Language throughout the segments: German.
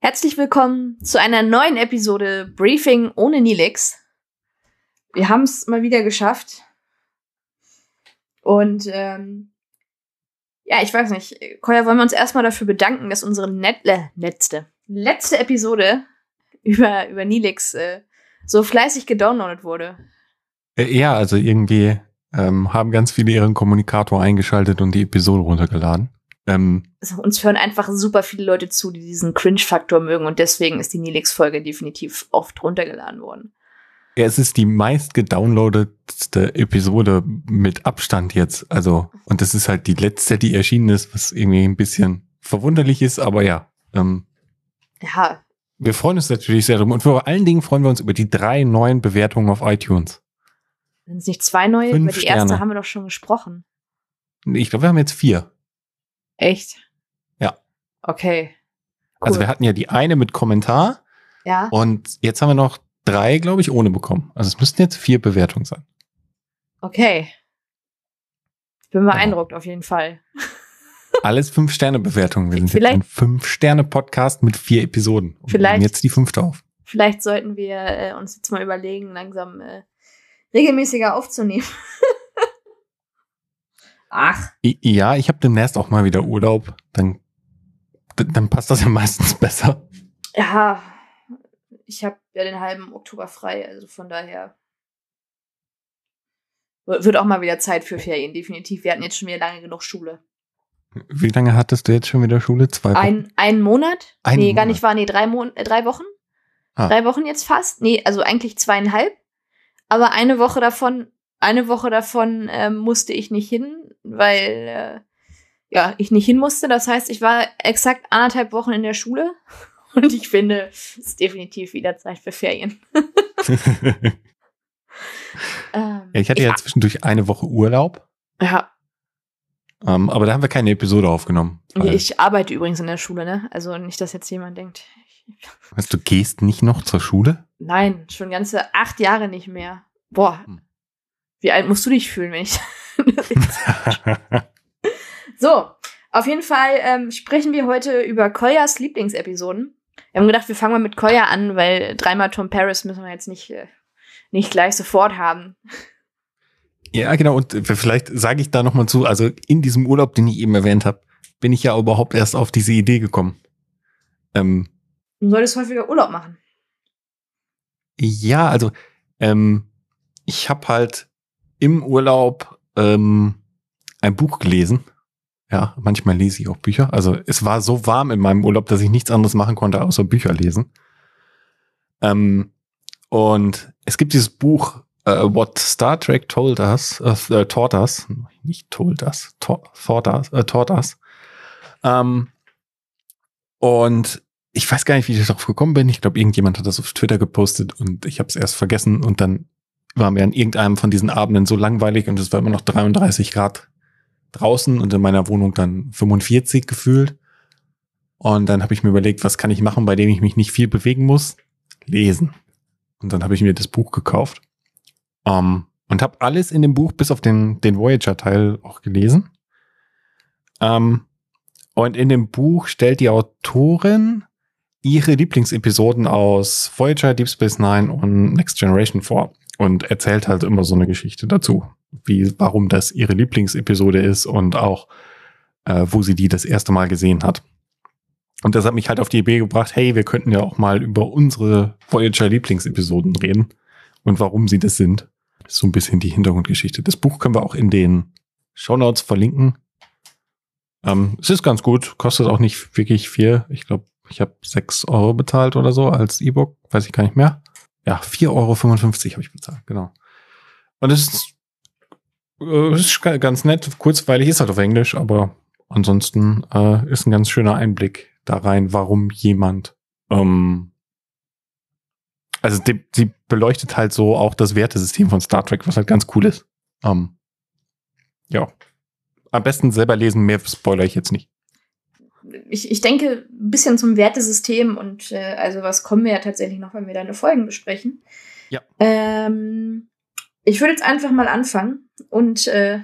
Herzlich willkommen zu einer neuen Episode Briefing ohne Nilix. Wir haben es mal wieder geschafft. Und ähm, ja, ich weiß nicht. Koya, wollen wir uns erstmal dafür bedanken, dass unsere net äh, letzte, letzte Episode über, über Nilix äh, so fleißig gedownloadet wurde. Äh, ja, also irgendwie ähm, haben ganz viele ihren Kommunikator eingeschaltet und die Episode runtergeladen. Ähm, also uns hören einfach super viele Leute zu, die diesen Cringe-Faktor mögen und deswegen ist die Nilix-Folge definitiv oft runtergeladen worden. Ja, es ist die meist gedownloadetste Episode mit Abstand jetzt. Also, und das ist halt die letzte, die erschienen ist, was irgendwie ein bisschen verwunderlich ist, aber ja. Ähm, ja. Wir freuen uns natürlich sehr drum. Und vor allen Dingen freuen wir uns über die drei neuen Bewertungen auf iTunes. Sind es nicht zwei neue? Fünf über die erste Sterne. haben wir doch schon gesprochen. Ich glaube, wir haben jetzt vier. Echt? Ja. Okay. Also Cool. wir hatten ja die eine mit Kommentar Ja. und jetzt haben wir noch drei, glaube ich, ohne bekommen. Also es müssten jetzt vier Bewertungen sein. Okay. Ich bin beeindruckt auf jeden Fall. Alles Fünf-Sterne-Bewertungen. Wir sind jetzt Vielleicht- ein Fünf-Sterne-Podcast mit vier Episoden. Und Vielleicht- nehmen jetzt die fünfte auf. Vielleicht sollten wir äh, uns jetzt mal überlegen, langsam äh, regelmäßiger aufzunehmen. Ach, Ja, ich habe demnächst auch mal wieder Urlaub. Dann, dann passt das ja meistens besser. ja. Ich habe ja den halben Oktober frei, also von daher wird auch mal wieder Zeit für Ferien, definitiv. Wir hatten jetzt schon wieder lange genug Schule. Wie lange hattest du jetzt schon wieder Schule? Zwei Wochen? Ein, einen Monat? Einen nee, gar Monat. nicht wahr. Nee, drei, Mon äh, drei Wochen? Ah. Drei Wochen jetzt fast? Nee, also eigentlich zweieinhalb. Aber eine Woche davon, eine Woche davon ähm, musste ich nicht hin, weil äh, ja, ich nicht hin musste. Das heißt, ich war exakt anderthalb Wochen in der Schule. Und ich finde, es ist definitiv wieder Zeit für Ferien. Ähm, ja, ich hatte ja zwischendurch eine Woche Urlaub, ja, ähm, aber da haben wir keine Episode aufgenommen. Ich arbeite übrigens in der Schule, ne? Also nicht, dass jetzt jemand denkt. Weißt, du gehst nicht noch zur Schule? Nein, schon ganze acht Jahre nicht mehr. Boah, Hm. Wie alt musst du dich fühlen, wenn ich So, auf jeden Fall ähm, sprechen wir heute über Koyas Lieblingsepisoden. Wir haben gedacht, wir fangen mal mit Koya an, weil dreimal Tom Paris müssen wir jetzt nicht, äh, nicht gleich sofort haben. ja, genau. Und äh, vielleicht sage ich da noch mal zu. Also in diesem Urlaub, den ich eben erwähnt habe, bin ich ja überhaupt erst auf diese Idee gekommen. Ähm, Du solltest häufiger Urlaub machen. Ja, also ähm, ich habe halt im Urlaub ähm, ein Buch gelesen. Ja, manchmal lese ich auch Bücher. Also es war so warm in meinem Urlaub, dass ich nichts anderes machen konnte, außer Bücher lesen. Ähm, und es gibt dieses Buch äh, What Star Trek Told Us, äh, Taught Us, nicht Told Us, ta- Thought Us, äh, Taught Us. Ähm, und ich weiß gar nicht, wie ich darauf gekommen bin. Ich glaube, irgendjemand hat das auf Twitter gepostet und ich habe es erst vergessen und dann war mir an irgendeinem von diesen Abenden so langweilig und es war immer noch 33 Grad draußen und in meiner Wohnung dann 45 gefühlt. Und dann habe ich mir überlegt, was kann ich machen, bei dem ich mich nicht viel bewegen muss? Lesen. Und dann habe ich mir das Buch gekauft. Ähm, und habe alles in dem Buch bis auf den, den Voyager-Teil auch gelesen. Ähm, und in dem Buch stellt die Autorin ihre Lieblingsepisoden aus Voyager, Deep Space Nine und Next Generation vor und erzählt halt immer so eine Geschichte dazu, wie, warum das ihre Lieblingsepisode ist und auch, äh, wo sie die das erste Mal gesehen hat. Und das hat mich halt auf die Idee gebracht, hey, wir könnten ja auch mal über unsere Voyager Lieblingsepisoden reden und warum sie das sind. Das ist so ein bisschen die Hintergrundgeschichte. Das Buch können wir auch in den Shownotes verlinken. Ähm, es ist ganz gut, kostet auch nicht wirklich viel. Ich glaube, ich habe 6 Euro bezahlt oder so als E-Book, weiß ich gar nicht mehr. Ja, 4,55 Euro habe ich bezahlt, genau. Und es ist, äh, ist ga- ganz nett, kurzweilig ist halt auf Englisch, aber ansonsten äh, ist ein ganz schöner Einblick da rein, warum jemand, ähm, also die, sie beleuchtet halt so auch das Wertesystem von Star Trek, was halt ganz cool ist. Ähm, ja. Am besten selber lesen, mehr spoiler ich jetzt nicht. Ich, ich denke, ein bisschen zum Wertesystem und äh, also was kommen wir ja tatsächlich noch, wenn wir deine Folgen besprechen. Ja. Ähm, ich würde jetzt einfach mal anfangen und äh,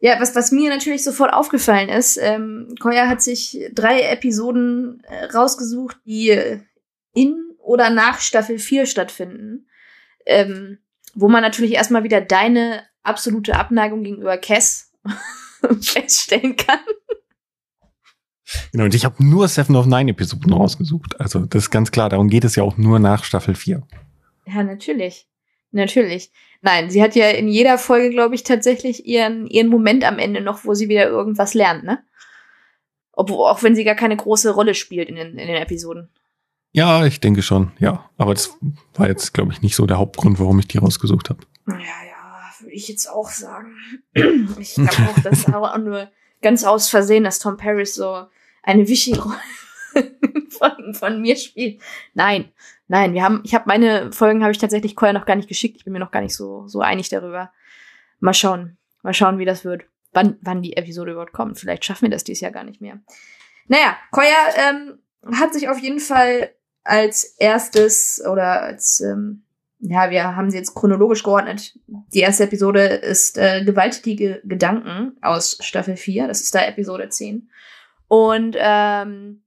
Ja, was, was mir natürlich sofort aufgefallen ist, ähm, Koya hat sich drei Episoden äh, rausgesucht, die in oder nach Staffel 4 stattfinden. Ähm, wo man natürlich erstmal wieder deine absolute Abneigung gegenüber Cass feststellen kann. Genau, und ich habe nur Seven of Nine Episoden rausgesucht. Also das ist ganz klar, darum geht es ja auch nur nach Staffel 4. Ja, natürlich. Natürlich. Nein, sie hat ja in jeder Folge, glaube ich, tatsächlich ihren, ihren Moment am Ende noch, wo sie wieder irgendwas lernt, ne? Obwohl, auch wenn sie gar keine große Rolle spielt in den, in den Episoden. Ja, ich denke schon, ja. Aber das war jetzt, glaube ich, nicht so der Hauptgrund, warum ich die rausgesucht habe. Ja, ja, würde ich jetzt auch sagen. Ich glaube auch, das war auch nur ganz aus Versehen, dass Tom Paris so eine wichtige Rolle von, von mir spielt. Nein, nein, wir haben, ich habe meine Folgen habe ich tatsächlich Koya noch gar nicht geschickt. Ich bin mir noch gar nicht so so einig darüber. Mal schauen, mal schauen, wie das wird. Wann, wann die Episode überhaupt kommt. Vielleicht schaffen wir das dieses Jahr gar nicht mehr. Naja, Koya ähm, hat sich auf jeden Fall als erstes oder als ähm, ja, wir haben sie jetzt chronologisch geordnet. Die erste Episode ist äh, Gewalttätige Gedanken aus Staffel 4. Das ist da Episode 10. Und ähm,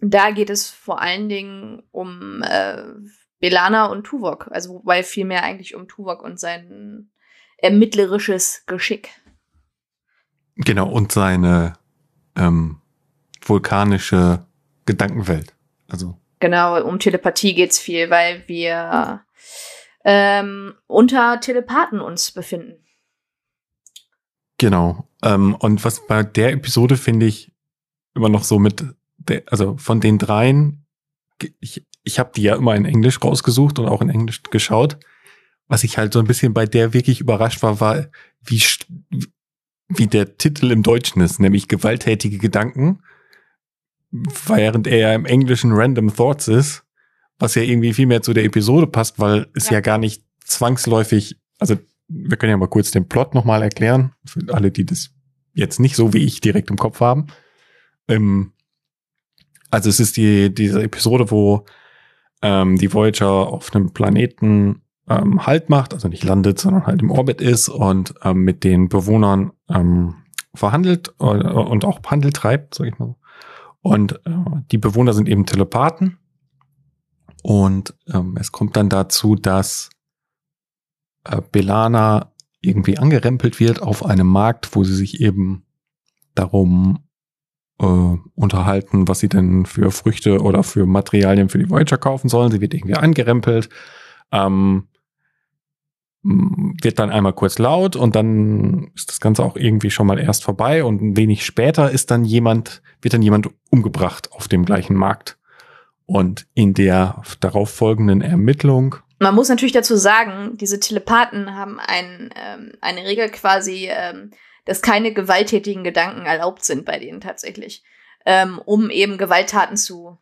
da geht es vor allen Dingen um äh, Belana und Tuvok. Also wobei vielmehr eigentlich um Tuvok und sein ermittlerisches Geschick. Genau, und seine ähm, vulkanische Gedankenwelt. Also. Genau, um Telepathie geht's viel, weil wir ähm, unter Telepathen uns befinden. Genau. Ähm, und was bei der Episode finde ich immer noch so mit, der, also von den dreien, ich, ich habe die ja immer in Englisch rausgesucht und auch in Englisch geschaut. Was ich halt so ein bisschen bei der wirklich überrascht war, war, wie, wie der Titel im Deutschen ist, nämlich gewalttätige Gedanken, während er ja im Englischen Random Thoughts ist, was ja irgendwie viel mehr zu der Episode passt, weil es ja, ja gar nicht zwangsläufig, also wir können ja mal kurz den Plot nochmal erklären, für alle, die das jetzt nicht so wie ich direkt im Kopf haben. Ähm, also es ist die, diese Episode, wo ähm, die Voyager auf einem Planeten ähm, Halt macht, also nicht landet, sondern halt im Orbit ist und ähm, mit den Bewohnern ähm, verhandelt äh, und auch Handel treibt, sag ich mal. Und äh, die Bewohner sind eben Telepathen. Und ähm, es kommt dann dazu, dass äh, Belana irgendwie angerempelt wird auf einem Markt, wo sie sich eben darum äh, unterhalten, was sie denn für Früchte oder für Materialien für die Voyager kaufen sollen. Sie wird irgendwie angerempelt, ähm, wird dann einmal kurz laut und dann ist das Ganze auch irgendwie schon mal erst vorbei und ein wenig später ist dann jemand, wird dann jemand umgebracht auf dem gleichen Markt. Und in der darauf folgenden Ermittlung man muss natürlich dazu sagen, diese Telepathen haben ein, ähm, eine Regel quasi, ähm, dass keine gewalttätigen Gedanken erlaubt sind bei denen tatsächlich, ähm, um eben Gewalttaten zu,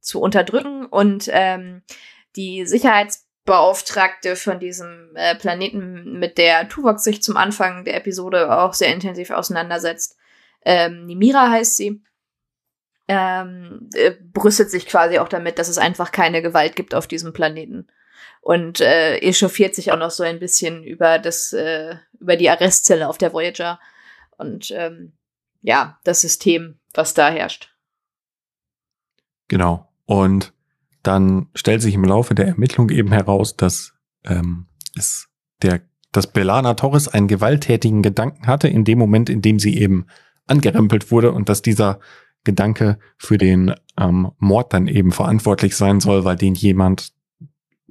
zu unterdrücken. Und ähm, die Sicherheitsbeauftragte von diesem äh, Planeten, mit der Tuvok sich zum Anfang der Episode auch sehr intensiv auseinandersetzt, ähm, Nimira heißt sie, ähm, äh, brüstet sich quasi auch damit, dass es einfach keine Gewalt gibt auf diesem Planeten und äh, echauffiert sich auch noch so ein bisschen über das äh, über die Arrestzelle auf der Voyager und ähm, ja das System, was da herrscht. Genau. Und dann stellt sich im Laufe der Ermittlung eben heraus, dass ähm, es der dass Belana Torres einen gewalttätigen Gedanken hatte in dem Moment, in dem sie eben angerempelt wurde und dass dieser Gedanke für den ähm, Mord dann eben verantwortlich sein soll, weil den jemand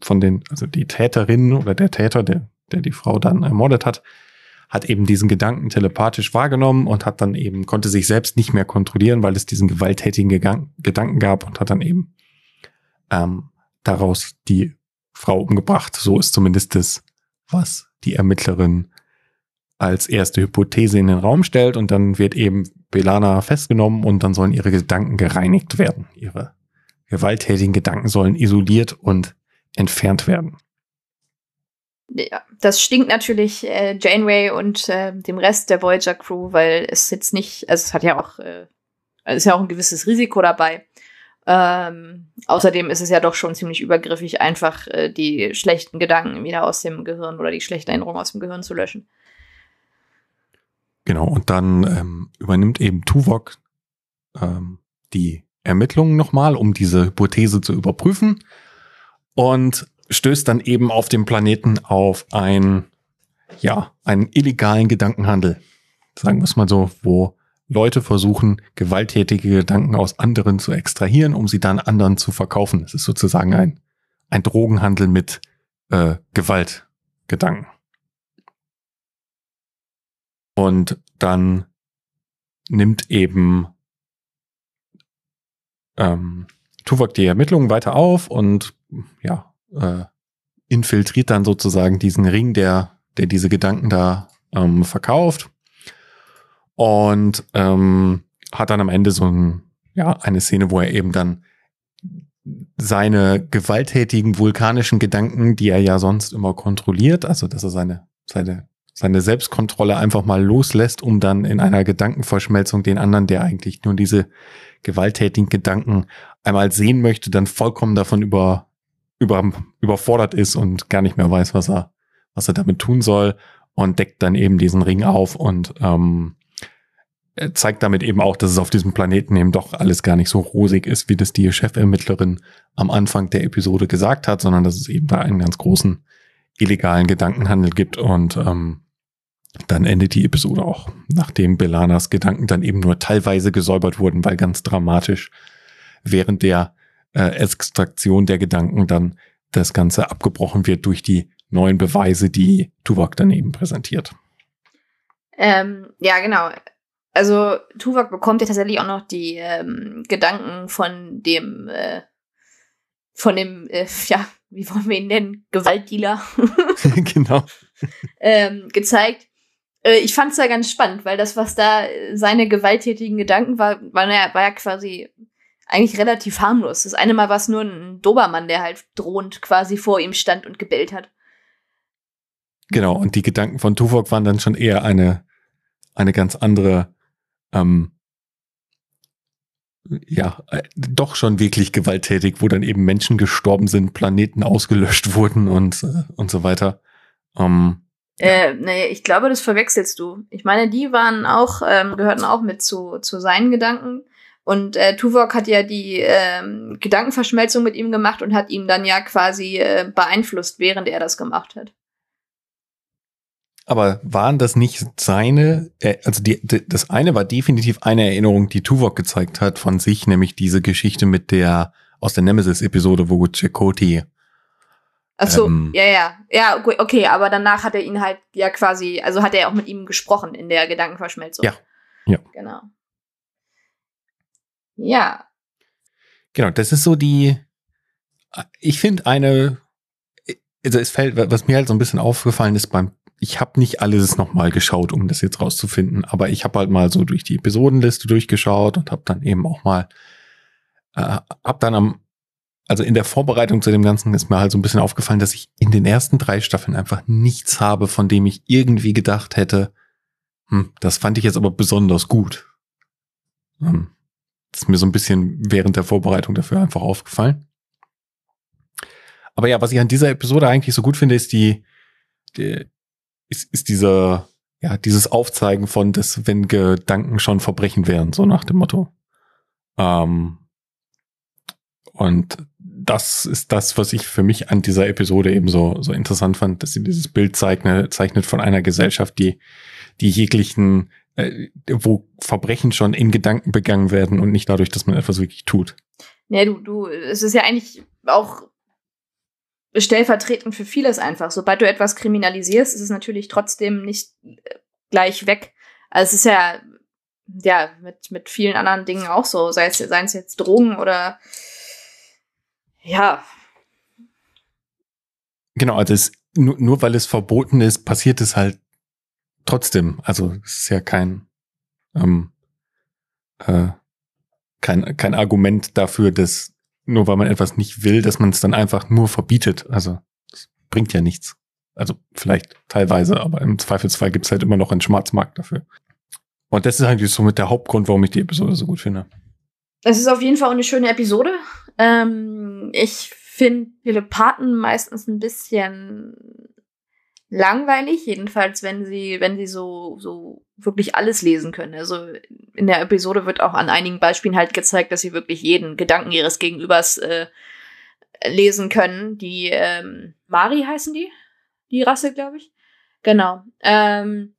von den, also die Täterin oder der Täter, der, der die Frau dann ermordet hat, hat eben diesen Gedanken telepathisch wahrgenommen und hat dann eben, konnte sich selbst nicht mehr kontrollieren, weil es diesen gewalttätigen Gedanken, gab und hat dann eben ähm, daraus die Frau umgebracht. So ist zumindest das, was die Ermittlerin als erste Hypothese in den Raum stellt und dann wird eben Belana festgenommen und dann sollen ihre Gedanken gereinigt werden. Ihre gewalttätigen Gedanken sollen isoliert und entfernt werden. Ja, das stinkt natürlich äh, Janeway und äh, dem Rest der Voyager Crew, weil es jetzt nicht, also es hat ja auch, äh, ist ja auch ein gewisses Risiko dabei. Ähm, außerdem ist es ja doch schon ziemlich übergriffig, einfach äh, die schlechten Gedanken wieder aus dem Gehirn oder die schlechten Erinnerungen aus dem Gehirn zu löschen. Genau, und dann ähm, übernimmt eben Tuvok ähm, die Ermittlungen nochmal, um diese Hypothese zu überprüfen und stößt dann eben auf dem Planeten auf ein, ja, einen illegalen Gedankenhandel. Sagen wir es mal so, wo Leute versuchen, gewalttätige Gedanken aus anderen zu extrahieren, um sie dann anderen zu verkaufen. Es ist sozusagen ein, ein Drogenhandel mit äh, Gewaltgedanken. Und dann nimmt eben ähm, Tuvok die Ermittlungen weiter auf und ja, äh, infiltriert dann sozusagen diesen Ring, der, der diese Gedanken da ähm, verkauft. Und ähm, hat dann am Ende so ein, ja, eine Szene, wo er eben dann seine gewalttätigen vulkanischen Gedanken, die er ja sonst immer kontrolliert, also dass er seine, seine, seine Selbstkontrolle einfach mal loslässt, um dann in einer Gedankenverschmelzung den anderen, der eigentlich nur diese gewalttätigen Gedanken einmal sehen möchte, dann vollkommen davon über, über, überfordert ist und gar nicht mehr weiß, was er, was er damit tun soll und deckt dann eben diesen Ring auf und ähm, zeigt damit eben auch, dass es auf diesem Planeten eben doch alles gar nicht so rosig ist, wie das die Chefermittlerin am Anfang der Episode gesagt hat, sondern dass es eben da einen ganz großen illegalen Gedankenhandel gibt und ähm, dann endet die Episode auch, nachdem Belanas Gedanken dann eben nur teilweise gesäubert wurden, weil ganz dramatisch während der äh, Extraktion der Gedanken dann das Ganze abgebrochen wird durch die neuen Beweise, die Tuvok dann eben präsentiert. Ähm, ja, genau also Tuvok bekommt ja tatsächlich auch noch die ähm, Gedanken von dem, äh, von dem, äh, ja, wie wollen wir ihn nennen, Gewaltdealer. genau. ähm, gezeigt. Äh, ich fand es ja ganz spannend, weil das, was da seine gewalttätigen Gedanken war, war, ja, war ja quasi eigentlich relativ harmlos. Das eine Mal war es nur ein Dobermann, der halt drohend quasi vor ihm stand und gebellt hat. Genau, und die Gedanken von Tuvok waren dann schon eher eine, eine ganz andere ähm, ja, äh, doch schon wirklich gewalttätig, wo dann eben Menschen gestorben sind, Planeten ausgelöscht wurden und, äh, und so weiter. Ähm, äh, nee, ich glaube, das verwechselst du. Ich meine, die waren auch, ähm, gehörten auch mit zu, zu seinen Gedanken. Und äh, Tuvok hat ja die ähm, Gedankenverschmelzung mit ihm gemacht und hat ihn dann ja quasi äh, beeinflusst, während er das gemacht hat. Aber waren das nicht seine, äh, also die, das eine war definitiv eine Erinnerung, die Tuvok gezeigt hat von sich, nämlich diese Geschichte mit der, aus der Nemesis-Episode, wo Chakoti Ach so, ähm, ja, ja. Ja, okay, aber danach hat er ihn halt ja quasi, also hat er auch mit ihm gesprochen in der Gedankenverschmelzung. Ja. Ja. Genau. Ja. Genau, das ist so die, ich finde eine, also es fällt, was mir halt so ein bisschen aufgefallen ist beim ich habe nicht alles nochmal geschaut, um das jetzt rauszufinden, aber ich habe halt mal so durch die Episodenliste durchgeschaut und habe dann eben auch mal, äh, hab dann am, also in der Vorbereitung zu dem Ganzen ist mir halt so ein bisschen aufgefallen, dass ich in den ersten drei Staffeln einfach nichts habe, von dem ich irgendwie gedacht hätte, hm, das fand ich jetzt aber besonders gut. Hm, das ist mir so ein bisschen während der Vorbereitung dafür einfach aufgefallen. Aber ja, was ich an dieser Episode eigentlich so gut finde, ist die, die ist, ist dieser, ja, dieses Aufzeigen von, dass wenn Gedanken schon Verbrechen wären, so nach dem Motto. Ähm, und das ist das, was ich für mich an dieser Episode eben so, so interessant fand, dass sie dieses Bild zeichnet, zeichnet von einer Gesellschaft, die, die jeglichen, äh, wo Verbrechen schon in Gedanken begangen werden und nicht dadurch, dass man etwas wirklich tut. Ja, du, du, es ist ja eigentlich auch stellvertretend für vieles einfach. Sobald du etwas kriminalisierst, ist es natürlich trotzdem nicht äh, gleich weg. Also es ist ja, ja, mit, mit vielen anderen Dingen auch so, sei es, seien es jetzt Drogen oder ja. Genau, also es, nur, nur weil es verboten ist, passiert es halt trotzdem. Also es ist ja kein, ähm, äh, kein, kein Argument dafür, dass nur weil man etwas nicht will, dass man es dann einfach nur verbietet. Also das bringt ja nichts. Also vielleicht teilweise, aber im Zweifelsfall gibt es halt immer noch einen Schwarzmarkt dafür. Und das ist eigentlich so mit der Hauptgrund, warum ich die Episode so gut finde. Es ist auf jeden Fall eine schöne Episode. Ähm, ich finde Telepathen meistens ein bisschen langweilig, jedenfalls wenn sie, wenn sie so, so wirklich alles lesen können. Also in der Episode wird auch an einigen Beispielen halt gezeigt, dass sie wirklich jeden Gedanken ihres Gegenübers äh, lesen können. Die ähm, Mari heißen die, die Rasse, glaube ich. Genau. Ähm,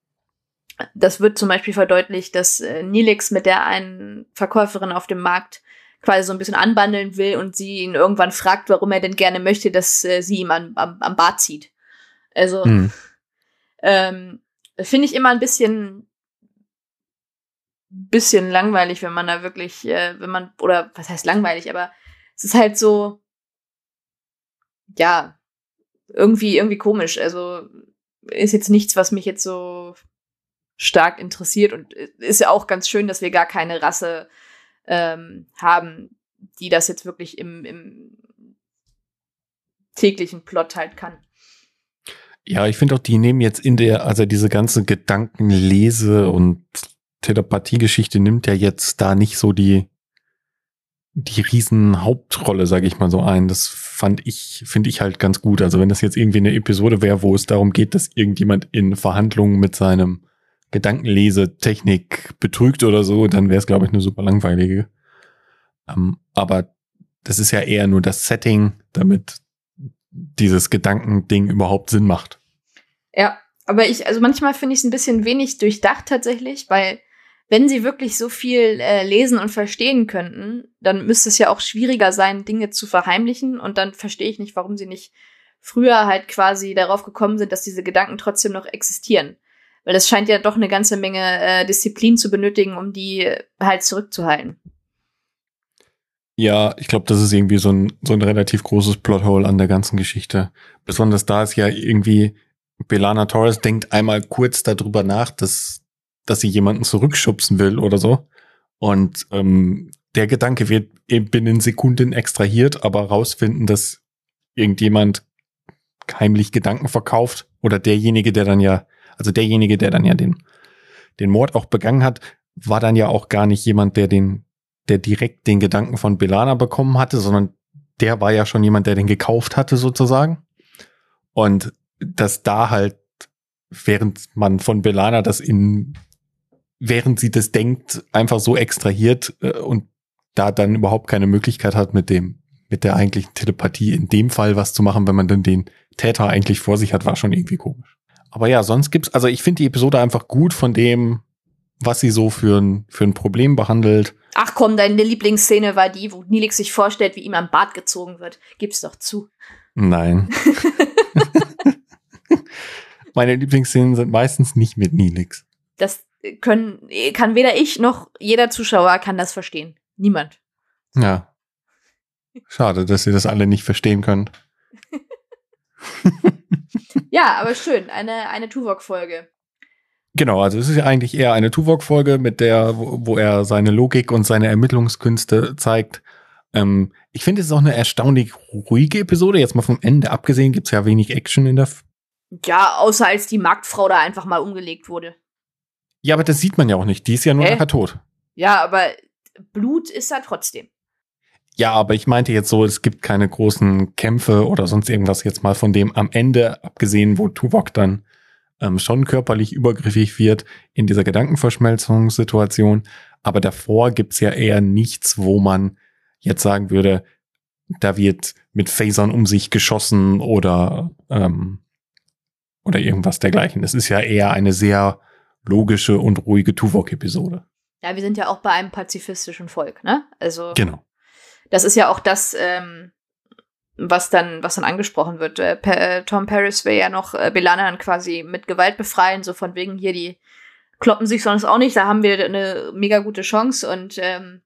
das wird zum Beispiel verdeutlicht, dass äh, Nilix mit der einen Verkäuferin auf dem Markt quasi so ein bisschen anbandeln will und sie ihn irgendwann fragt, warum er denn gerne möchte, dass äh, sie ihm am, am, am Bart zieht. Also hm. ähm, finde ich immer ein bisschen bisschen langweilig, wenn man da wirklich, äh, wenn man, oder was heißt langweilig, aber es ist halt so, ja, irgendwie, irgendwie komisch. Also ist jetzt nichts, was mich jetzt so stark interessiert und ist ja auch ganz schön, dass wir gar keine Rasse ähm, haben, die das jetzt wirklich im, im täglichen Plot halt kann. Ja, ich finde auch, die nehmen jetzt in der, also diese ganze Gedankenlese und Telepathiegeschichte nimmt ja jetzt da nicht so die, die riesen Hauptrolle, sage ich mal so ein. Das fand ich, finde ich halt ganz gut. Also wenn das jetzt irgendwie eine Episode wäre, wo es darum geht, dass irgendjemand in Verhandlungen mit seinem Gedankenlesetechnik betrügt oder so, dann wäre es, glaube ich, eine super langweilige. Ähm, aber das ist ja eher nur das Setting, damit dieses Gedankending überhaupt Sinn macht. Ja, aber ich, also manchmal finde ich es ein bisschen wenig durchdacht tatsächlich, weil wenn sie wirklich so viel äh, lesen und verstehen könnten, dann müsste es ja auch schwieriger sein, Dinge zu verheimlichen. Und dann verstehe ich nicht, warum sie nicht früher halt quasi darauf gekommen sind, dass diese Gedanken trotzdem noch existieren. Weil es scheint ja doch eine ganze Menge äh, Disziplin zu benötigen, um die halt zurückzuhalten. Ja, ich glaube, das ist irgendwie so ein, so ein relativ großes Plothole an der ganzen Geschichte. Besonders da ist ja irgendwie, Belana Torres denkt einmal kurz darüber nach, dass dass sie jemanden zurückschubsen will oder so. Und ähm, der Gedanke wird eben binnen Sekunden extrahiert, aber rausfinden, dass irgendjemand heimlich Gedanken verkauft oder derjenige, der dann ja, also derjenige, der dann ja den, den Mord auch begangen hat, war dann ja auch gar nicht jemand, der den, der direkt den Gedanken von Belana bekommen hatte, sondern der war ja schon jemand, der den gekauft hatte sozusagen. Und dass da halt, während man von Belana das in während sie das denkt, einfach so extrahiert äh, und da dann überhaupt keine Möglichkeit hat, mit dem, mit der eigentlichen Telepathie in dem Fall was zu machen, wenn man dann den Täter eigentlich vor sich hat, war schon irgendwie komisch. Aber ja, sonst gibt's, also ich finde die Episode einfach gut von dem, was sie so für ein, für ein Problem behandelt. Ach komm, deine Lieblingsszene war die, wo Nilix sich vorstellt, wie ihm am Bart gezogen wird. Gib's doch zu. Nein. Meine Lieblingsszenen sind meistens nicht mit Nilix. Das können, kann weder ich noch jeder Zuschauer kann das verstehen. Niemand. Ja. Schade, dass ihr das alle nicht verstehen könnt. ja, aber schön. Eine, eine Tuvok-Folge. Genau, also es ist ja eigentlich eher eine Tuvok-Folge, mit der, wo, wo, er seine Logik und seine Ermittlungskünste zeigt. Ähm, ich finde, es ist auch eine erstaunlich ruhige Episode. Jetzt mal vom Ende abgesehen, gibt es ja wenig Action in der. F ja, außer als die Marktfrau da einfach mal umgelegt wurde. Ja, aber das sieht man ja auch nicht. Die ist ja nur äh? nachher tot. Ja, aber Blut ist da trotzdem. Ja, aber ich meinte jetzt so, es gibt keine großen Kämpfe oder sonst irgendwas jetzt mal von dem am Ende, abgesehen, wo Tuvok dann ähm, schon körperlich übergriffig wird in dieser Gedankenverschmelzungssituation. Aber davor gibt's ja eher nichts, wo man jetzt sagen würde, da wird mit Phasern um sich geschossen oder, ähm, oder irgendwas dergleichen. Es ist ja eher eine sehr logische und ruhige Tuvok-Episode. Ja, wir sind ja auch bei einem pazifistischen Volk, ne? Also. Genau. Das ist ja auch das, ähm, was dann, was dann angesprochen wird. Äh, äh, Tom Paris will ja noch äh, Belana dann quasi mit Gewalt befreien, so von wegen hier, die kloppen sich sonst auch nicht, da haben wir eine mega gute Chance und ähm,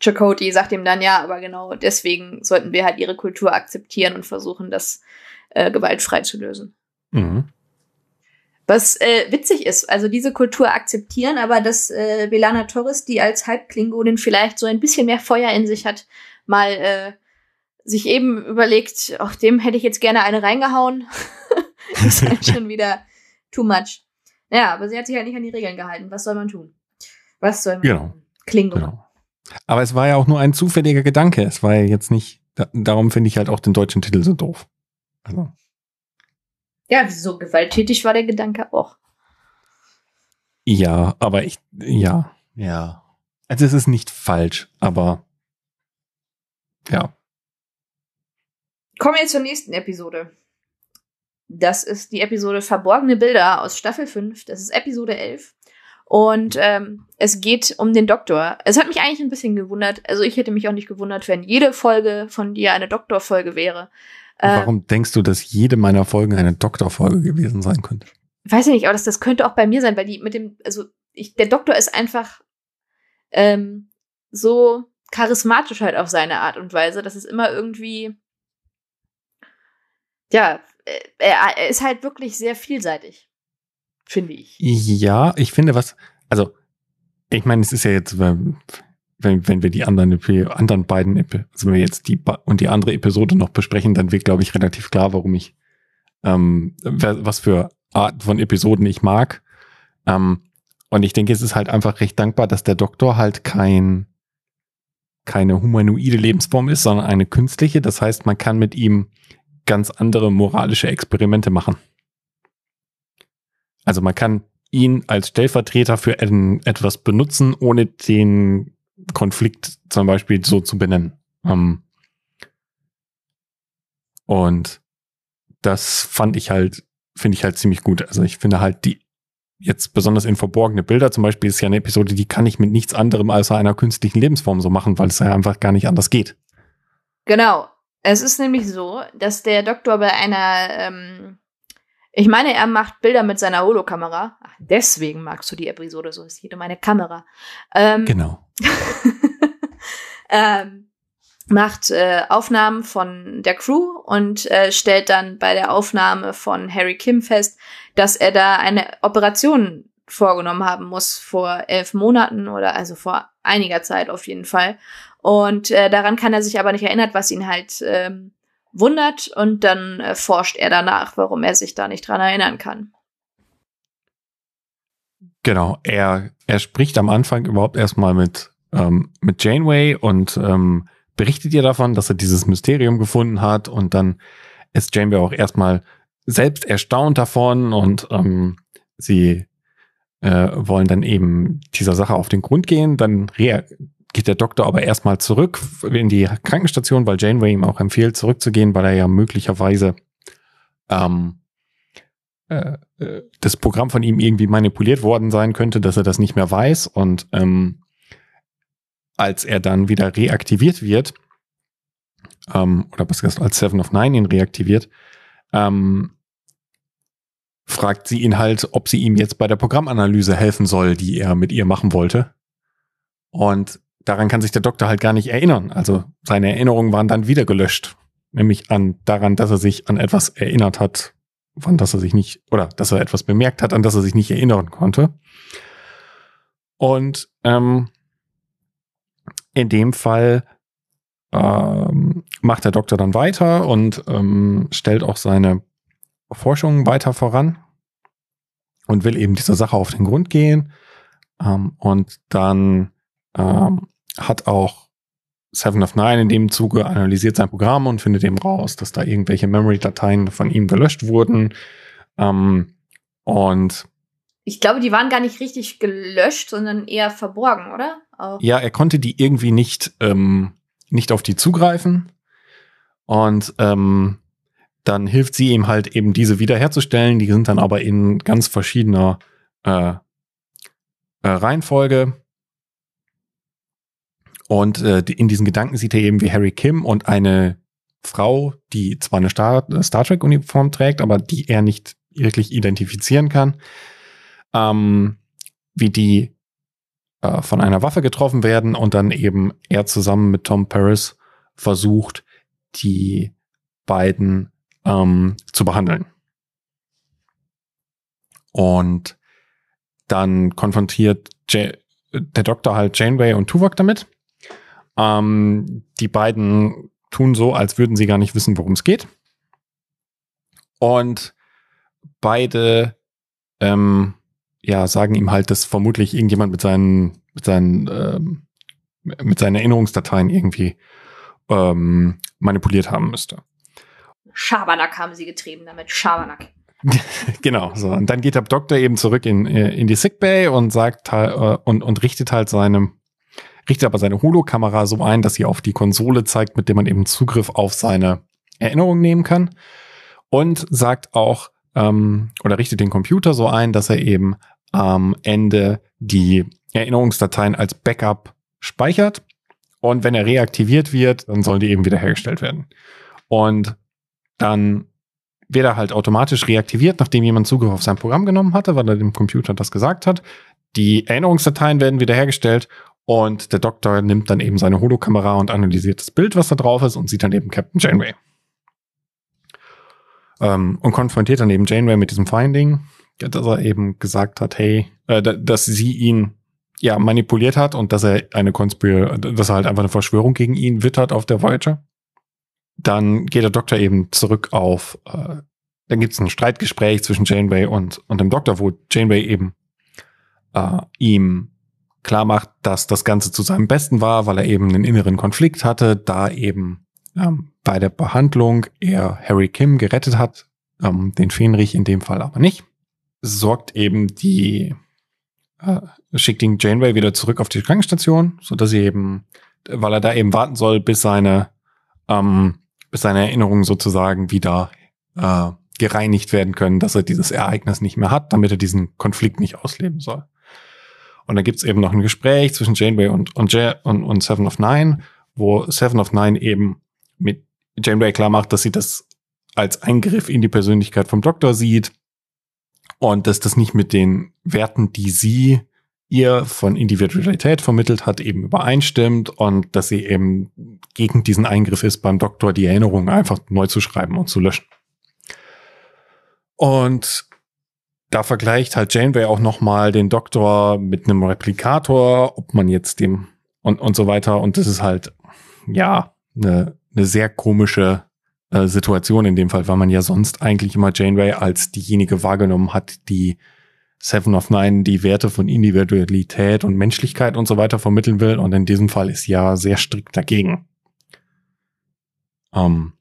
Chakoti sagt ihm dann, ja, aber genau deswegen sollten wir halt ihre Kultur akzeptieren und versuchen, das äh, gewaltfrei zu lösen. Mhm. Was äh, witzig ist, also diese Kultur akzeptieren, aber dass äh, Belana Torres, die als Halbklingonin vielleicht so ein bisschen mehr Feuer in sich hat, mal äh, sich eben überlegt, auch dem hätte ich jetzt gerne eine reingehauen. das ist halt schon wieder too much. Ja, aber sie hat sich halt nicht an die Regeln gehalten. Was soll man tun? Was soll man genau. tun? Klingon. Genau. Aber es war ja auch nur ein zufälliger Gedanke. Es war ja jetzt nicht, da, darum finde ich halt auch den deutschen Titel so doof. Also. Ja, so gewalttätig war der Gedanke auch. Ja, aber ich, ja, ja. Also es ist nicht falsch, aber ja. Kommen wir zur nächsten Episode. Das ist die Episode Verborgene Bilder aus Staffel 5. Das ist Episode 11. Und ähm, es geht um den Doktor. Es hat mich eigentlich ein bisschen gewundert. Also ich hätte mich auch nicht gewundert, wenn jede Folge von dir eine Doktorfolge wäre. Äh, Warum denkst du, dass jede meiner Folgen eine Doktorfolge gewesen sein könnte? Weiß ich nicht, aber das, das könnte auch bei mir sein, weil die mit dem, also ich, der Doktor ist einfach ähm, so charismatisch halt auf seine Art und Weise, dass es immer irgendwie, ja, äh, er, er ist halt wirklich sehr vielseitig, finde ich. Ja, ich finde was, also ich meine, es ist ja jetzt, wenn, wenn wir die anderen, anderen beiden, also wenn wir jetzt die und die andere Episode noch besprechen, dann wird, glaube ich, relativ klar, warum ich, ähm, was für Art von Episoden ich mag. Ähm, und ich denke, es ist halt einfach recht dankbar, dass der Doktor halt kein, keine humanoide Lebensform ist, sondern eine künstliche. Das heißt, man kann mit ihm ganz andere moralische Experimente machen. Also man kann ihn als Stellvertreter für etwas benutzen, ohne den Konflikt zum Beispiel so zu benennen. Ähm, und das fand ich halt, finde ich halt ziemlich gut. Also ich finde halt die jetzt besonders in verborgene Bilder zum Beispiel ist ja eine Episode, die kann ich mit nichts anderem als einer künstlichen Lebensform so machen, weil es ja einfach gar nicht anders geht. Genau. Es ist nämlich so, dass der Doktor bei einer, ähm, ich meine, er macht Bilder mit seiner Holokamera. Deswegen magst du die Episode so. Es geht um eine Kamera. Ähm, genau. ähm, macht äh, Aufnahmen von der Crew und äh, stellt dann bei der Aufnahme von Harry Kim fest, dass er da eine Operation vorgenommen haben muss vor elf Monaten oder also vor einiger Zeit auf jeden Fall. Und äh, daran kann er sich aber nicht erinnern, was ihn halt ähm, wundert und dann äh, forscht er danach, warum er sich da nicht dran erinnern kann. Genau, er, er spricht am Anfang überhaupt erstmal mit, ähm, mit Janeway und ähm, berichtet ihr davon, dass er dieses Mysterium gefunden hat und dann ist Janeway auch erstmal selbst erstaunt davon und ähm, sie äh, wollen dann eben dieser Sache auf den Grund gehen. Dann geht der Doktor aber erstmal zurück in die Krankenstation, weil Janeway ihm auch empfiehlt, zurückzugehen, weil er ja möglicherweise ähm, äh, äh, das Programm von ihm irgendwie manipuliert worden sein könnte, dass er das nicht mehr weiß. Und ähm, als er dann wieder reaktiviert wird, ähm, oder was gesagt, als Seven of Nine ihn reaktiviert, ähm, fragt sie ihn halt, ob sie ihm jetzt bei der Programmanalyse helfen soll, die er mit ihr machen wollte. Und daran kann sich der Doktor halt gar nicht erinnern. Also seine Erinnerungen waren dann wieder gelöscht. Nämlich an daran, dass er sich an etwas erinnert hat, von das er sich nicht, oder dass er etwas bemerkt hat, an das er sich nicht erinnern konnte. Und ähm, in dem Fall ähm, macht der Doktor dann weiter und ähm, stellt auch seine Forschung weiter voran und will eben dieser Sache auf den Grund gehen. Ähm, und dann ähm, hat auch Seven of Nine in dem Zuge analysiert sein Programm und findet eben raus, dass da irgendwelche Memory-Dateien von ihm gelöscht wurden. Ähm, und ich glaube, die waren gar nicht richtig gelöscht, sondern eher verborgen, oder? Auch. Ja, er konnte die irgendwie nicht, ähm, nicht auf die zugreifen. Und ähm, dann hilft sie ihm halt eben diese wiederherzustellen. Die sind dann aber in ganz verschiedener äh, äh, Reihenfolge. Und äh, in diesen Gedanken sieht er eben wie Harry Kim und eine Frau, die zwar eine Star, Star Trek-Uniform trägt, aber die er nicht wirklich identifizieren kann, ähm, wie die äh, von einer Waffe getroffen werden und dann eben er zusammen mit Tom Paris versucht, die beiden ähm, zu behandeln. Und dann konfrontiert J der Doktor halt Janeway und Tuvok damit. Ähm, die beiden tun so, als würden sie gar nicht wissen, worum es geht. Und beide ähm, ja, sagen ihm halt, dass vermutlich irgendjemand mit seinen, mit seinen, ähm, mit seinen Erinnerungsdateien irgendwie ähm, manipuliert haben müsste. Schabernack haben sie getrieben damit. Schabernack. genau, so. Und dann geht der Doktor eben zurück in, äh, in die Sickbay und sagt äh, und, und richtet halt seine, richtet aber seine Holokamera so ein, dass sie auf die Konsole zeigt, mit der man eben Zugriff auf seine Erinnerung nehmen kann. Und sagt auch, ähm, oder richtet den Computer so ein, dass er eben am Ende die Erinnerungsdateien als Backup speichert. Und wenn er reaktiviert wird, dann sollen die eben wiederhergestellt werden. Und dann wird er halt automatisch reaktiviert, nachdem jemand Zugriff auf sein Programm genommen hatte, weil er dem Computer das gesagt hat. Die Erinnerungsdateien werden wiederhergestellt und der Doktor nimmt dann eben seine Holokamera und analysiert das Bild, was da drauf ist und sieht dann eben Captain Janeway. Ähm, und konfrontiert dann eben Janeway mit diesem Finding, dass er eben gesagt hat, hey, äh, dass sie ihn ja manipuliert hat und dass er eine Konspir dass er halt einfach eine Verschwörung gegen ihn wittert auf der Voyager dann geht der Doktor eben zurück auf, äh, dann gibt es ein Streitgespräch zwischen Janeway und, und dem Doktor, wo Janeway eben äh, ihm klar macht, dass das Ganze zu seinem Besten war, weil er eben einen inneren Konflikt hatte, da eben ähm, bei der Behandlung er Harry Kim gerettet hat, ähm, den Fenrich in dem Fall aber nicht. Sorgt eben die, äh, schickt ihn Janeway wieder zurück auf die Krankenstation, so dass sie eben, weil er da eben warten soll, bis seine ähm, bis seine Erinnerungen sozusagen wieder äh, gereinigt werden können, dass er dieses Ereignis nicht mehr hat, damit er diesen Konflikt nicht ausleben soll. Und da gibt's eben noch ein Gespräch zwischen Janeway und, und, und, und Seven of Nine, wo Seven of Nine eben mit Janeway klar macht, dass sie das als Eingriff in die Persönlichkeit vom Doktor sieht und dass das nicht mit den Werten, die sie ihr von Individualität vermittelt hat, eben übereinstimmt und dass sie eben gegen diesen Eingriff ist, beim Doktor die Erinnerungen einfach neu zu schreiben und zu löschen. Und da vergleicht halt Janeway auch nochmal den Doktor mit einem Replikator, ob man jetzt dem und, und so weiter. Und das ist halt, ja, eine, eine sehr komische äh, Situation in dem Fall, weil man ja sonst eigentlich immer Janeway als diejenige wahrgenommen hat, die Seven of Nine die Werte von Individualität und Menschlichkeit und so weiter vermitteln will. Und in diesem Fall ist ja sehr strikt dagegen. Ähm,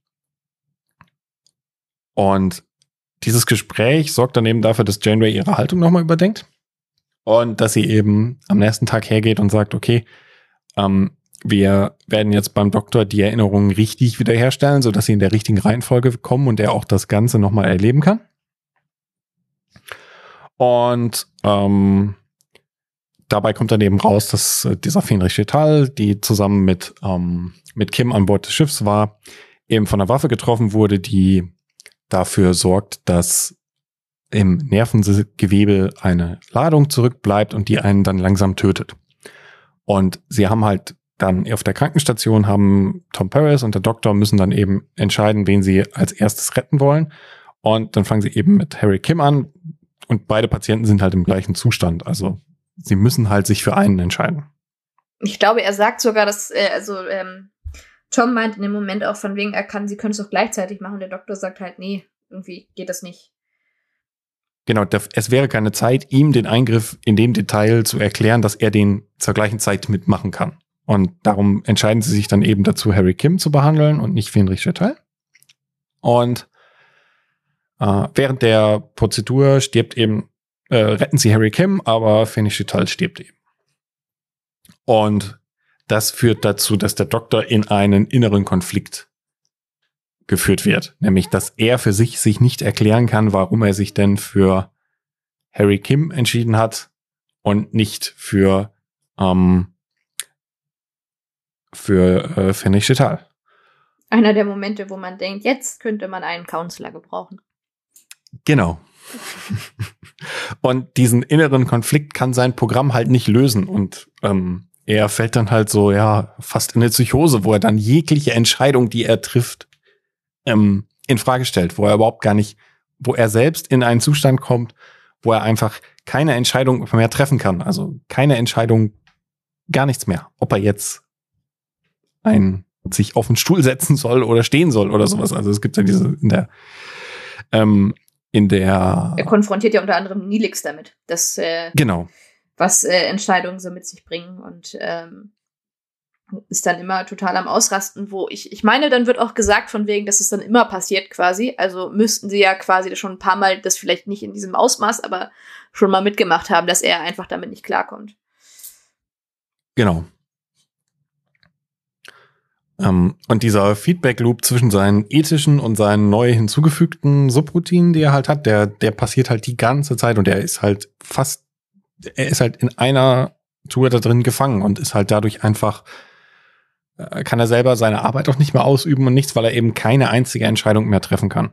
und dieses Gespräch sorgt dann eben dafür, dass Janeway ihre Haltung nochmal überdenkt. Und dass sie eben am nächsten Tag hergeht und sagt, okay, ähm, wir werden jetzt beim Doktor die Erinnerungen richtig wiederherstellen, sodass sie in der richtigen Reihenfolge kommen und er auch das Ganze nochmal erleben kann. Und ähm, dabei kommt dann eben raus, dass äh, dieser Fenrich Chetal, die zusammen mit, ähm, mit Kim an Bord des Schiffs war, eben von einer Waffe getroffen wurde, die dafür sorgt, dass im Nervengewebe eine Ladung zurückbleibt und die einen dann langsam tötet. Und sie haben halt dann auf der Krankenstation haben Tom Paris und der Doktor müssen dann eben entscheiden, wen sie als erstes retten wollen. Und dann fangen sie eben mit Harry Kim an, und beide Patienten sind halt im gleichen Zustand. Also sie müssen halt sich für einen entscheiden. Ich glaube, er sagt sogar, dass, äh, also ähm, Tom meint in dem Moment auch von wegen, er kann, sie können es doch gleichzeitig machen. Der Doktor sagt halt, nee, irgendwie geht das nicht. Genau, es wäre keine Zeit, ihm den Eingriff in dem Detail zu erklären, dass er den zur gleichen Zeit mitmachen kann. Und darum entscheiden sie sich dann eben dazu, Harry Kim zu behandeln und nicht Fenrich Chetal. Und äh, während der Prozedur stirbt eben, äh, retten sie Harry Kim, aber Fenichital stirbt eben. Und das führt dazu, dass der Doktor in einen inneren Konflikt geführt wird. Nämlich, dass er für sich sich nicht erklären kann, warum er sich denn für Harry Kim entschieden hat und nicht für, ähm, für äh, Fenrich Chetal. Einer der Momente, wo man denkt, jetzt könnte man einen Counselor gebrauchen. Genau. und diesen inneren Konflikt kann sein Programm halt nicht lösen und ähm, er fällt dann halt so, ja, fast in eine Psychose, wo er dann jegliche Entscheidung, die er trifft, ähm, in Frage stellt, wo er überhaupt gar nicht, wo er selbst in einen Zustand kommt, wo er einfach keine Entscheidung mehr treffen kann. Also keine Entscheidung, gar nichts mehr. Ob er jetzt ein, sich auf den Stuhl setzen soll oder stehen soll oder sowas. Also es gibt ja diese in der ähm, in der. Er konfrontiert ja unter anderem Nilix damit, dass, äh, genau. Was äh, Entscheidungen so mit sich bringen und ähm, ist dann immer total am Ausrasten, wo ich, ich meine, dann wird auch gesagt von wegen, dass es dann immer passiert quasi. Also müssten sie ja quasi schon ein paar Mal das vielleicht nicht in diesem Ausmaß, aber schon mal mitgemacht haben, dass er einfach damit nicht klarkommt. Genau. Ähm, und dieser Feedback-Loop zwischen seinen ethischen und seinen neu hinzugefügten Subroutinen, die er halt hat, der, der passiert halt die ganze Zeit und er ist halt fast, er ist halt in einer Tour da drin gefangen und ist halt dadurch einfach, äh, kann er selber seine Arbeit auch nicht mehr ausüben und nichts, weil er eben keine einzige Entscheidung mehr treffen kann.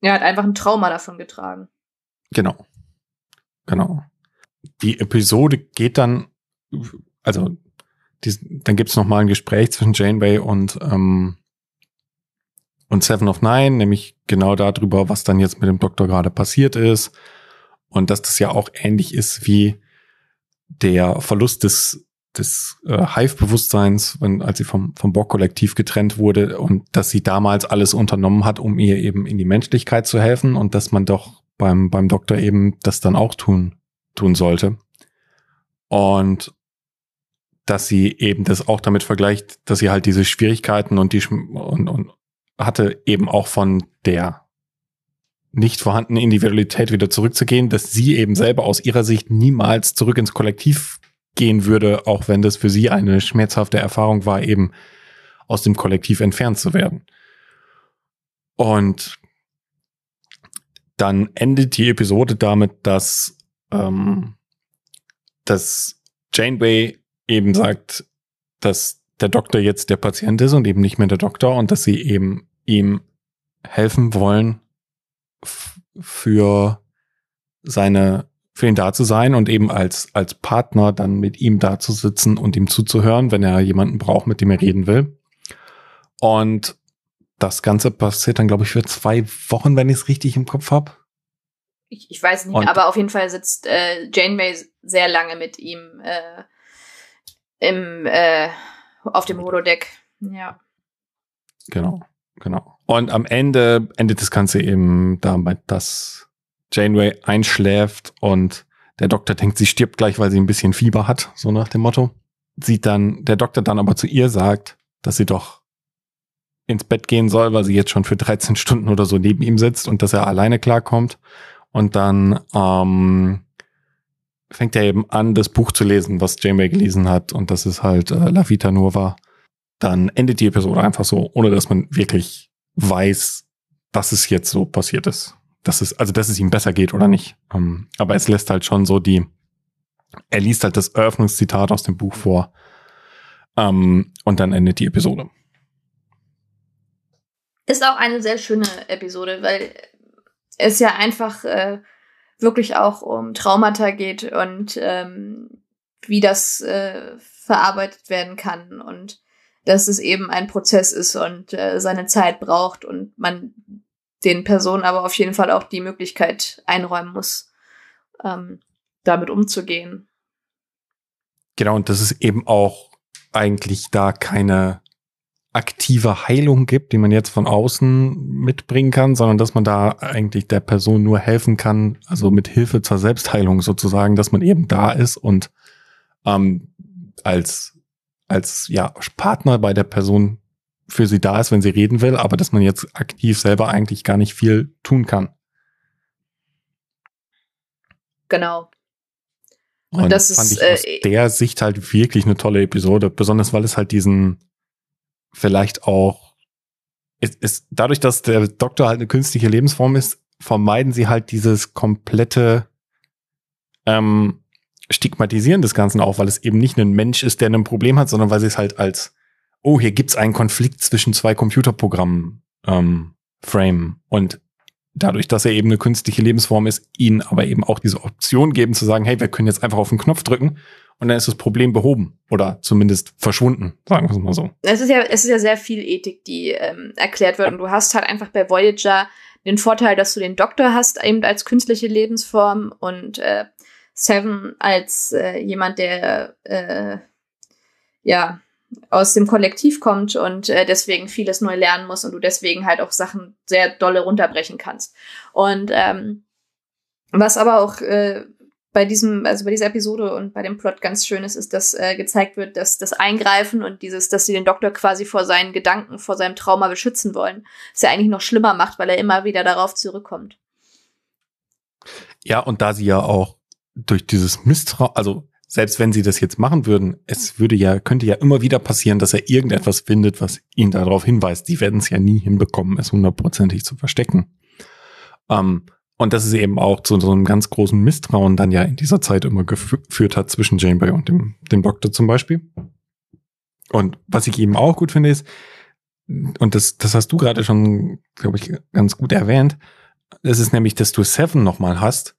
Er hat einfach ein Trauma davon getragen. Genau. Genau. Die Episode geht dann, also dies, dann gibt's noch mal ein Gespräch zwischen Janeway und ähm, und Seven of Nine, nämlich genau darüber, was dann jetzt mit dem Doktor gerade passiert ist und dass das ja auch ähnlich ist wie der Verlust des des äh, Hive-Bewusstseins, wenn als sie vom vom Borg-Kollektiv getrennt wurde und dass sie damals alles unternommen hat, um ihr eben in die Menschlichkeit zu helfen und dass man doch beim beim Doktor eben das dann auch tun tun sollte. Und dass sie eben das auch damit vergleicht, dass sie halt diese Schwierigkeiten und die und, und hatte eben auch von der nicht vorhandenen Individualität wieder zurückzugehen, dass sie eben selber aus ihrer Sicht niemals zurück ins Kollektiv gehen würde, auch wenn das für sie eine schmerzhafte Erfahrung war, eben aus dem Kollektiv entfernt zu werden. Und dann endet die Episode damit, dass, ähm, dass Janeway eben sagt, dass der Doktor jetzt der Patient ist und eben nicht mehr der Doktor und dass sie eben ihm helfen wollen, für seine, für ihn da zu sein und eben als, als Partner dann mit ihm da zu sitzen und ihm zuzuhören, wenn er jemanden braucht, mit dem er reden will. Und das Ganze passiert dann, glaube ich, für zwei Wochen, wenn ich es richtig im Kopf habe. Ich, ich weiß nicht, und aber auf jeden Fall sitzt äh, Janeway sehr lange mit ihm äh, im, äh, auf dem Holodeck. Ja. Genau, genau. Und am Ende endet das Ganze eben damit, dass Janeway einschläft und der Doktor denkt, sie stirbt gleich, weil sie ein bisschen Fieber hat, so nach dem Motto. Sieht dann, der Doktor dann aber zu ihr sagt, dass sie doch ins Bett gehen soll, weil sie jetzt schon für 13 Stunden oder so neben ihm sitzt und dass er alleine klarkommt. Und dann ähm, fängt er eben an, das Buch zu lesen, was Janeway gelesen hat, und das ist halt äh, La Vita Nuova. Dann endet die Episode einfach so, ohne dass man wirklich weiß, dass es jetzt so passiert ist. Dass es, also dass es ihm besser geht oder nicht. Ähm, aber es lässt halt schon so die, er liest halt das Eröffnungszitat aus dem Buch vor. Ähm, und dann endet die Episode. Ist auch eine sehr schöne Episode, weil es ja einfach äh, wirklich auch um Traumata geht und ähm, wie das äh, verarbeitet werden kann und dass es eben ein Prozess ist und äh, seine Zeit braucht und man den Personen aber auf jeden Fall auch die Möglichkeit einräumen muss, ähm, damit umzugehen. Genau, und das ist eben auch eigentlich da keine aktive Heilung gibt, die man jetzt von außen mitbringen kann, sondern dass man da eigentlich der Person nur helfen kann, also mit Hilfe zur Selbstheilung sozusagen, dass man eben da ist und ähm, als als ja Partner bei der Person für sie da ist, wenn sie reden will, aber dass man jetzt aktiv selber eigentlich gar nicht viel tun kann. Genau. Und, und das fand ist ich aus äh, der Sicht halt wirklich eine tolle Episode, besonders weil es halt diesen vielleicht auch ist, ist dadurch, dass der Doktor halt eine künstliche Lebensform ist, vermeiden sie halt dieses komplette ähm, Stigmatisieren des Ganzen auch, weil es eben nicht ein Mensch ist, der ein Problem hat, sondern weil sie es halt als, oh, hier gibt's einen Konflikt zwischen zwei Computerprogrammen ähm, frame. Und dadurch, dass er eben eine künstliche Lebensform ist, ihnen aber eben auch diese Option geben zu sagen, hey, wir können jetzt einfach auf den Knopf drücken und dann ist das Problem behoben oder zumindest verschwunden, sagen wir es mal so. Es ist ja, es ist ja sehr viel Ethik, die ähm, erklärt wird und du hast halt einfach bei Voyager den Vorteil, dass du den Doktor hast, eben als künstliche Lebensform und äh, Seven als äh, jemand, der äh, ja aus dem Kollektiv kommt und äh, deswegen vieles neu lernen muss und du deswegen halt auch Sachen sehr dolle runterbrechen kannst. Und ähm, was aber auch äh, bei diesem, also bei dieser Episode und bei dem Plot ganz schön ist, ist, dass äh, gezeigt wird, dass das Eingreifen und dieses, dass sie den Doktor quasi vor seinen Gedanken, vor seinem Trauma beschützen wollen, es ja eigentlich noch schlimmer macht, weil er immer wieder darauf zurückkommt. Ja, und da sie ja auch durch dieses Misstrauen, also selbst wenn sie das jetzt machen würden, es würde ja, könnte ja immer wieder passieren, dass er irgendetwas findet, was ihn darauf hinweist. Die werden es ja nie hinbekommen, es hundertprozentig zu verstecken. Ähm, und das ist eben auch zu so einem ganz großen Misstrauen dann ja in dieser Zeit immer geführt hat zwischen Janeway und dem, dem Doktor zum Beispiel. Und was ich eben auch gut finde ist, und das, das hast du gerade schon, glaube ich, ganz gut erwähnt, das ist nämlich, dass du Seven nochmal hast,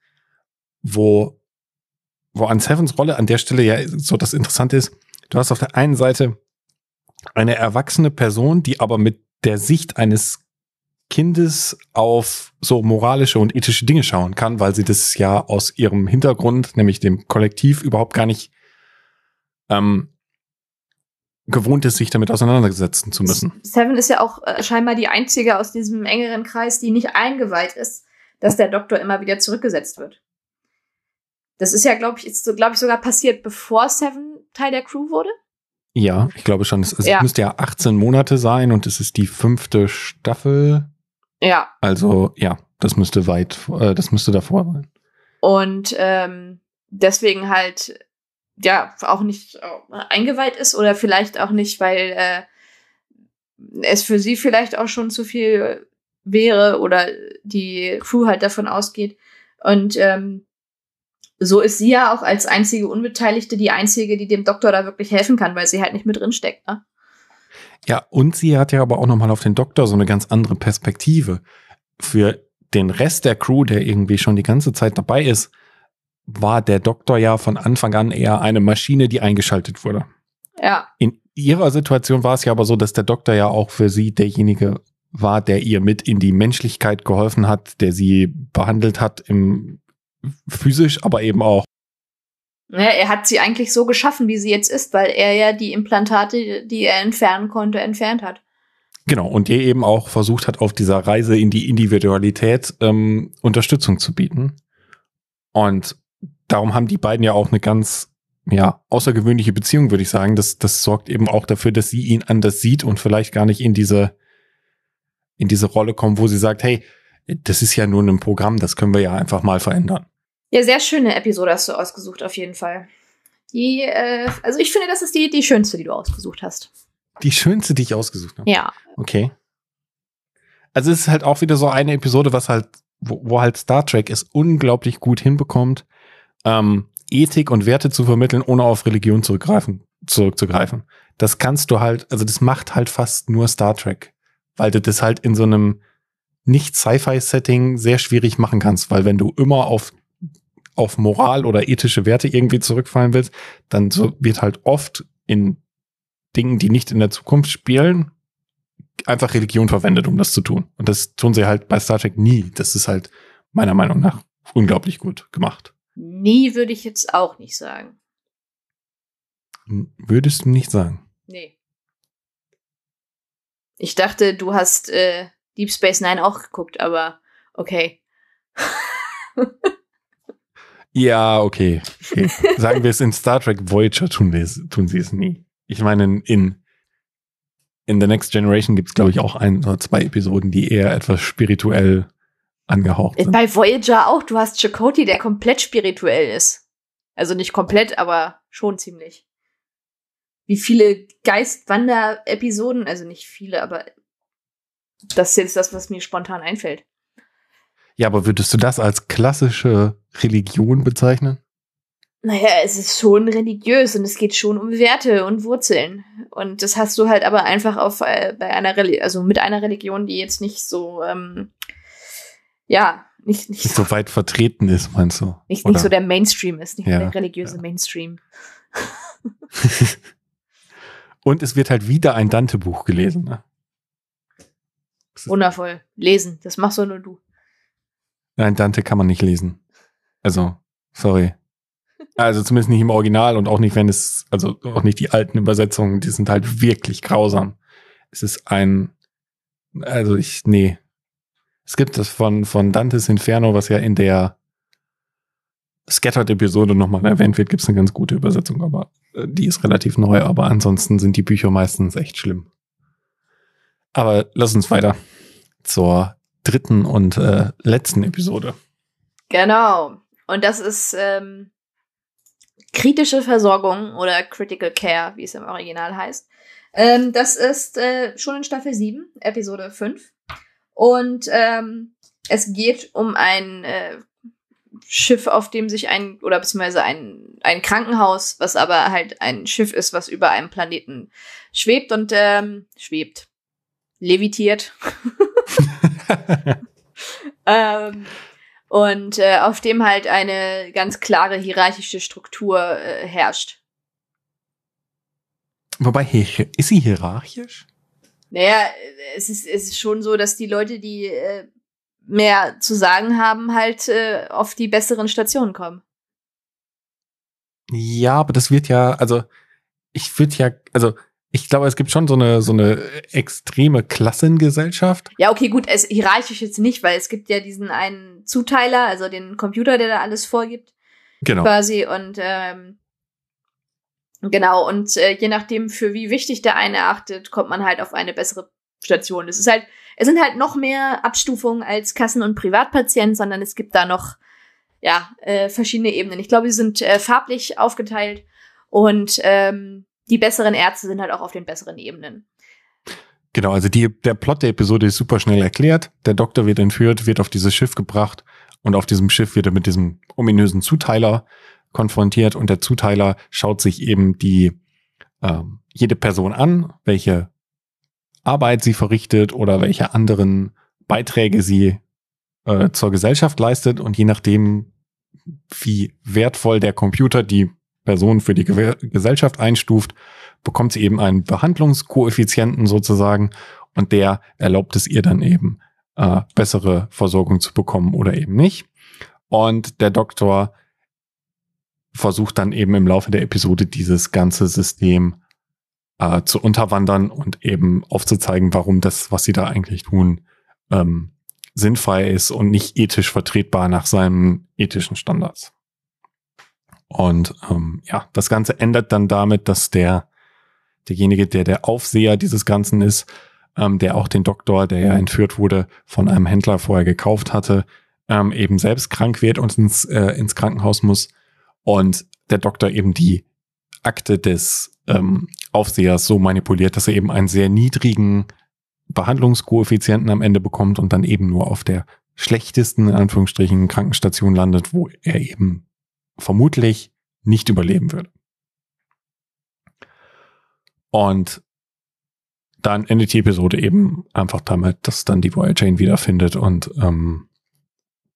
wo, wo an Sevens Rolle an der Stelle ja so das Interessante ist, du hast auf der einen Seite eine erwachsene Person, die aber mit der Sicht eines Kindes auf so moralische und ethische Dinge schauen kann, weil sie das ja aus ihrem Hintergrund, nämlich dem Kollektiv, überhaupt gar nicht ähm, gewohnt ist, sich damit auseinandersetzen zu müssen. Seven ist ja auch äh, scheinbar die einzige aus diesem engeren Kreis, die nicht eingeweiht ist, dass der Doktor immer wieder zurückgesetzt wird. Das ist ja, glaube ich, ist so, glaube ich, sogar passiert, bevor Seven Teil der Crew wurde. Ja, ich glaube schon. Es, es ja. müsste ja 18 Monate sein und es ist die fünfte Staffel. Ja. Also ja, das müsste weit, äh, das müsste davor sein. Und ähm, deswegen halt ja auch nicht äh, eingeweiht ist oder vielleicht auch nicht, weil äh, es für sie vielleicht auch schon zu viel wäre oder die Crew halt davon ausgeht. Und ähm, so ist sie ja auch als einzige Unbeteiligte die einzige, die dem Doktor da wirklich helfen kann, weil sie halt nicht mit drin steckt. Ne? Ja, und sie hat ja aber auch nochmal auf den Doktor so eine ganz andere Perspektive. Für den Rest der Crew, der irgendwie schon die ganze Zeit dabei ist, war der Doktor ja von Anfang an eher eine Maschine, die eingeschaltet wurde. Ja. In ihrer Situation war es ja aber so, dass der Doktor ja auch für sie derjenige war, der ihr mit in die Menschlichkeit geholfen hat, der sie behandelt hat im physisch, aber eben auch ja, er hat sie eigentlich so geschaffen, wie sie jetzt ist, weil er ja die Implantate, die er entfernen konnte, entfernt hat. Genau, und ihr eben auch versucht hat, auf dieser Reise in die Individualität ähm, Unterstützung zu bieten. Und darum haben die beiden ja auch eine ganz ja, außergewöhnliche Beziehung, würde ich sagen. Das, das sorgt eben auch dafür, dass sie ihn anders sieht und vielleicht gar nicht in diese, in diese Rolle kommt, wo sie sagt, hey, das ist ja nur ein Programm, das können wir ja einfach mal verändern. Ja, sehr schöne Episode hast du ausgesucht, auf jeden Fall. Die, äh, also ich finde, das ist die, die schönste, die du ausgesucht hast. Die schönste, die ich ausgesucht habe? Ja. Okay. Also es ist halt auch wieder so eine Episode, was halt, wo, wo halt Star Trek es unglaublich gut hinbekommt, ähm, Ethik und Werte zu vermitteln, ohne auf Religion zurückgreifen, zurückzugreifen. Das kannst du halt, also das macht halt fast nur Star Trek, weil du das halt in so einem nicht Sci-Fi-Setting sehr schwierig machen kannst, weil wenn du immer auf auf Moral oder ethische Werte irgendwie zurückfallen willst, dann so wird halt oft in Dingen, die nicht in der Zukunft spielen, einfach Religion verwendet, um das zu tun. Und das tun sie halt bei Star Trek nie. Das ist halt meiner Meinung nach unglaublich gut gemacht. Nie würde ich jetzt auch nicht sagen. Würdest du nicht sagen? Nee. Ich dachte, du hast äh, Deep Space Nine auch geguckt, aber okay. Ja, okay. okay. Sagen wir es in Star Trek Voyager tun, wir es, tun sie es nie. Ich meine, in, in The Next Generation gibt es, glaube ich, auch ein oder zwei Episoden, die eher etwas spirituell angehaucht sind. Bei Voyager auch. Du hast Chakotay, der komplett spirituell ist. Also nicht komplett, aber schon ziemlich. Wie viele Geistwander-Episoden, also nicht viele, aber das ist jetzt das, was mir spontan einfällt. Ja, aber würdest du das als klassische Religion bezeichnen? Naja, es ist schon religiös und es geht schon um Werte und Wurzeln. Und das hast du halt aber einfach auf äh, bei einer Reli also mit einer Religion, die jetzt nicht so ähm, ja, nicht, nicht, nicht so, weit vertreten ist, meinst du? Nicht, nicht so der Mainstream ist, nicht ja, der religiöse ja. Mainstream. und es wird halt wieder ein Dante-Buch gelesen. Ne? Wundervoll. Lesen, das machst doch nur du. Nein, Dante kann man nicht lesen. Also, sorry. Also zumindest nicht im Original und auch nicht, wenn es, also auch nicht die alten Übersetzungen, die sind halt wirklich grausam. Es ist ein, also ich, nee. Es gibt das von, von Dantes Inferno, was ja in der, Scattered-Episode nochmal erwähnt wird, gibt es eine ganz gute Übersetzung, aber äh, die ist relativ neu, aber ansonsten sind die Bücher meistens echt schlimm. Aber lass uns weiter zur dritten und äh, letzten Episode. Genau. Und das ist ähm, kritische Versorgung oder Critical Care, wie es im Original heißt. Ähm, das ist äh, schon in Staffel 7, Episode 5. Und ähm, es geht um ein äh, Schiff, auf dem sich ein, oder beziehungsweise ein, ein Krankenhaus, was aber halt ein Schiff ist, was über einem Planeten schwebt und ähm, schwebt. Levitiert. ähm, und äh, auf dem halt eine ganz klare hierarchische Struktur äh, herrscht. Wobei, ist sie hierarchisch? Naja, es ist, es ist schon so, dass die Leute, die äh, mehr zu sagen haben, halt äh, auf die besseren Stationen kommen. Ja, aber das wird ja, also ich würde ja, also ich glaube, es gibt schon so eine so eine extreme Klassengesellschaft. Ja, okay, gut, es hierarchisch jetzt nicht, weil es gibt ja diesen einen Zuteiler, also den Computer, der da alles vorgibt. Genau. Quasi und ähm, genau und äh, je nachdem für wie wichtig der eine achtet, kommt man halt auf eine bessere Station. Es ist halt es sind halt noch mehr Abstufungen als Kassen- und Privatpatient, sondern es gibt da noch ja äh, verschiedene Ebenen. Ich glaube, sie sind äh, farblich aufgeteilt und ähm, die besseren Ärzte sind halt auch auf den besseren Ebenen. Genau, also die, der Plot der Episode ist super schnell erklärt. Der Doktor wird entführt, wird auf dieses Schiff gebracht und auf diesem Schiff wird er mit diesem ominösen Zuteiler konfrontiert und der Zuteiler schaut sich eben die ähm, jede Person an, welche Arbeit sie verrichtet oder welche anderen Beiträge sie äh, zur Gesellschaft leistet und je nachdem, wie wertvoll der Computer die Person für die Ge Gesellschaft einstuft, bekommt sie eben einen Behandlungskoeffizienten sozusagen und der erlaubt es ihr dann eben äh, bessere Versorgung zu bekommen oder eben nicht. Und der Doktor versucht dann eben im Laufe der Episode dieses ganze System äh, zu unterwandern und eben aufzuzeigen, warum das, was sie da eigentlich tun, ähm, sinnfrei ist und nicht ethisch vertretbar nach seinen ethischen Standards. Und ähm, ja, das Ganze endet dann damit, dass der derjenige, der der Aufseher dieses Ganzen ist, ähm, der auch den Doktor, der ja entführt wurde, von einem Händler vorher gekauft hatte, ähm, eben selbst krank wird und ins, äh, ins Krankenhaus muss. Und der Doktor eben die Akte des ähm, Aufsehers so manipuliert, dass er eben einen sehr niedrigen Behandlungskoeffizienten am Ende bekommt und dann eben nur auf der schlechtesten, in Anführungsstrichen, Krankenstation landet, wo er eben vermutlich nicht überleben würde. Und dann endet die Episode eben einfach damit, dass dann die Voyager ihn wiederfindet und ähm,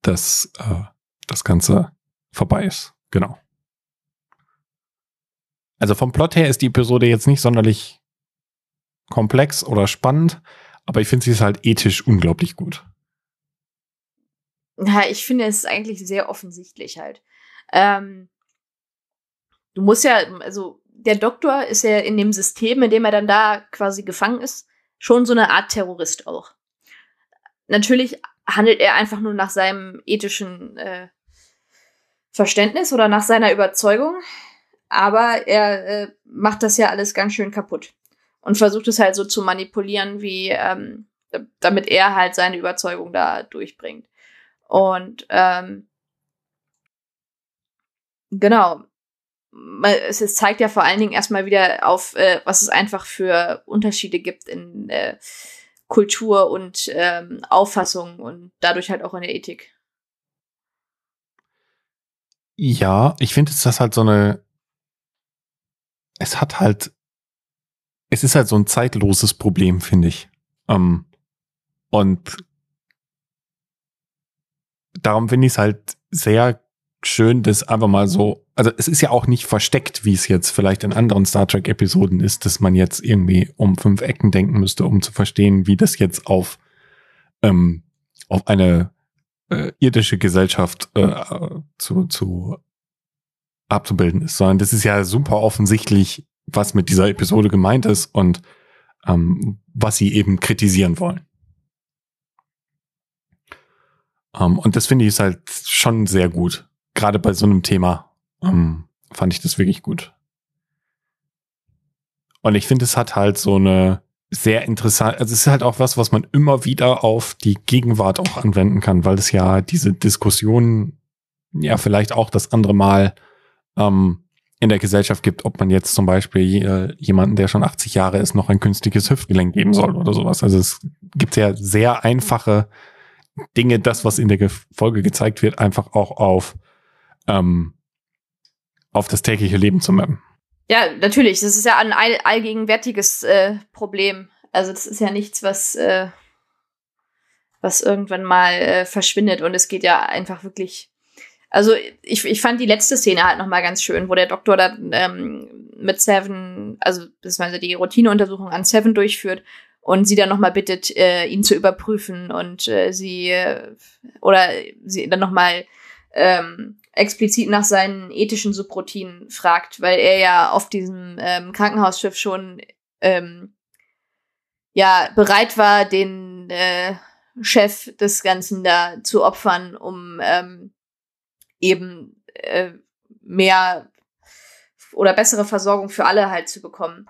dass äh, das Ganze vorbei ist. Genau. Also vom Plot her ist die Episode jetzt nicht sonderlich komplex oder spannend, aber ich finde sie ist halt ethisch unglaublich gut. Ja, ich finde es eigentlich sehr offensichtlich halt. Ähm, du musst ja, also der Doktor ist ja in dem System, in dem er dann da quasi gefangen ist, schon so eine Art Terrorist auch. Natürlich handelt er einfach nur nach seinem ethischen äh, Verständnis oder nach seiner Überzeugung aber er äh, macht das ja alles ganz schön kaputt und versucht es halt so zu manipulieren, wie ähm, damit er halt seine Überzeugung da durchbringt. Und ähm, genau. Es, es zeigt ja vor allen Dingen erstmal wieder auf, äh, was es einfach für Unterschiede gibt in äh, Kultur und ähm, Auffassung und dadurch halt auch in der Ethik. Ja, ich finde, dass das halt so eine es hat halt, es ist halt so ein zeitloses Problem, finde ich. Ähm, und darum finde ich es halt sehr schön, das einfach mal so, also es ist ja auch nicht versteckt, wie es jetzt vielleicht in anderen Star Trek Episoden ist, dass man jetzt irgendwie um fünf Ecken denken müsste, um zu verstehen, wie das jetzt auf, ähm, auf eine äh, irdische Gesellschaft äh, zu, zu abzubilden ist, sondern das ist ja super offensichtlich, was mit dieser Episode gemeint ist und ähm, was sie eben kritisieren wollen. Um, ähm, und das finde ich ist halt schon sehr gut gerade bei so einem Thema ähm, fand ich das wirklich gut. Und ich finde, es hat halt so eine sehr interessant, also es ist halt auch was, was man immer wieder auf die Gegenwart auch anwenden kann, weil es ja diese Diskussion ja vielleicht auch das andere Mal ähm, in der Gesellschaft gibt, ob man jetzt zum Beispiel äh, jemanden, der schon 80 Jahre ist, noch ein künstliches Hüftgelenk geben soll oder sowas. Also es gibt ja sehr einfache Dinge, das, was in der Folge gezeigt wird, einfach auch auf, ähm, auf das tägliche Leben zu mappen. Ja, natürlich. Das ist ja ein all allgegenwärtiges äh, Problem. Also das ist ja nichts, was, äh, was irgendwann mal äh, verschwindet. Und es geht ja einfach wirklich. Also ich, ich fand die letzte Szene halt noch mal ganz schön, wo der Doktor da ähm, mit Seven, also beziehungsweise die Routineuntersuchung an Seven durchführt und sie dann noch mal bittet, äh, ihn zu überprüfen und äh, sie äh, oder sie dann noch mal ähm, explizit nach seinen ethischen Subroutinen fragt, weil er ja auf diesem ähm, Krankenhausschiff schon ähm, ja bereit war, den äh, Chef des Ganzen da zu opfern, um ähm, eben äh, mehr oder bessere Versorgung für alle halt zu bekommen.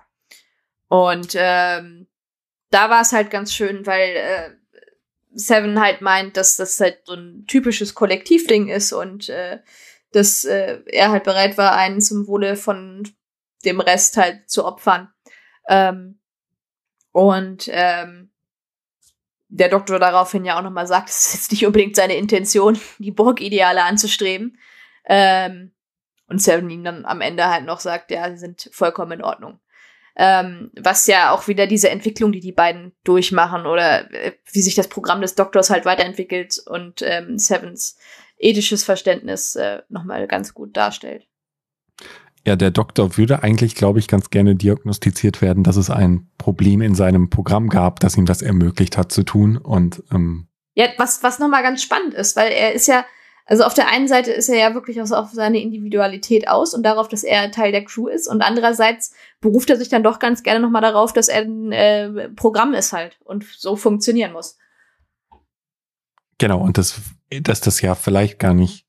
Und ähm, da war es halt ganz schön, weil äh, Seven halt meint, dass das halt so ein typisches Kollektivding ist und äh, dass äh, er halt bereit war, einen zum Wohle von dem Rest halt zu opfern. Ähm, und ähm, der Doktor daraufhin ja auch nochmal sagt, es ist jetzt nicht unbedingt seine Intention, die Borg-Ideale anzustreben. Ähm, und Seven ihm dann am Ende halt noch sagt, ja, sie sind vollkommen in Ordnung. Ähm, was ja auch wieder diese Entwicklung, die die beiden durchmachen oder äh, wie sich das Programm des Doktors halt weiterentwickelt und ähm, Sevens ethisches Verständnis äh, nochmal ganz gut darstellt. Ja, der Doktor würde eigentlich, glaube ich, ganz gerne diagnostiziert werden, dass es ein Problem in seinem Programm gab, das ihm das ermöglicht hat zu tun. Und ähm ja, was was nochmal ganz spannend ist, weil er ist ja also auf der einen Seite ist er ja wirklich auf seine Individualität aus und darauf, dass er Teil der Crew ist. Und andererseits beruft er sich dann doch ganz gerne nochmal darauf, dass er ein äh, Programm ist halt und so funktionieren muss. Genau, und das, dass das ja vielleicht gar nicht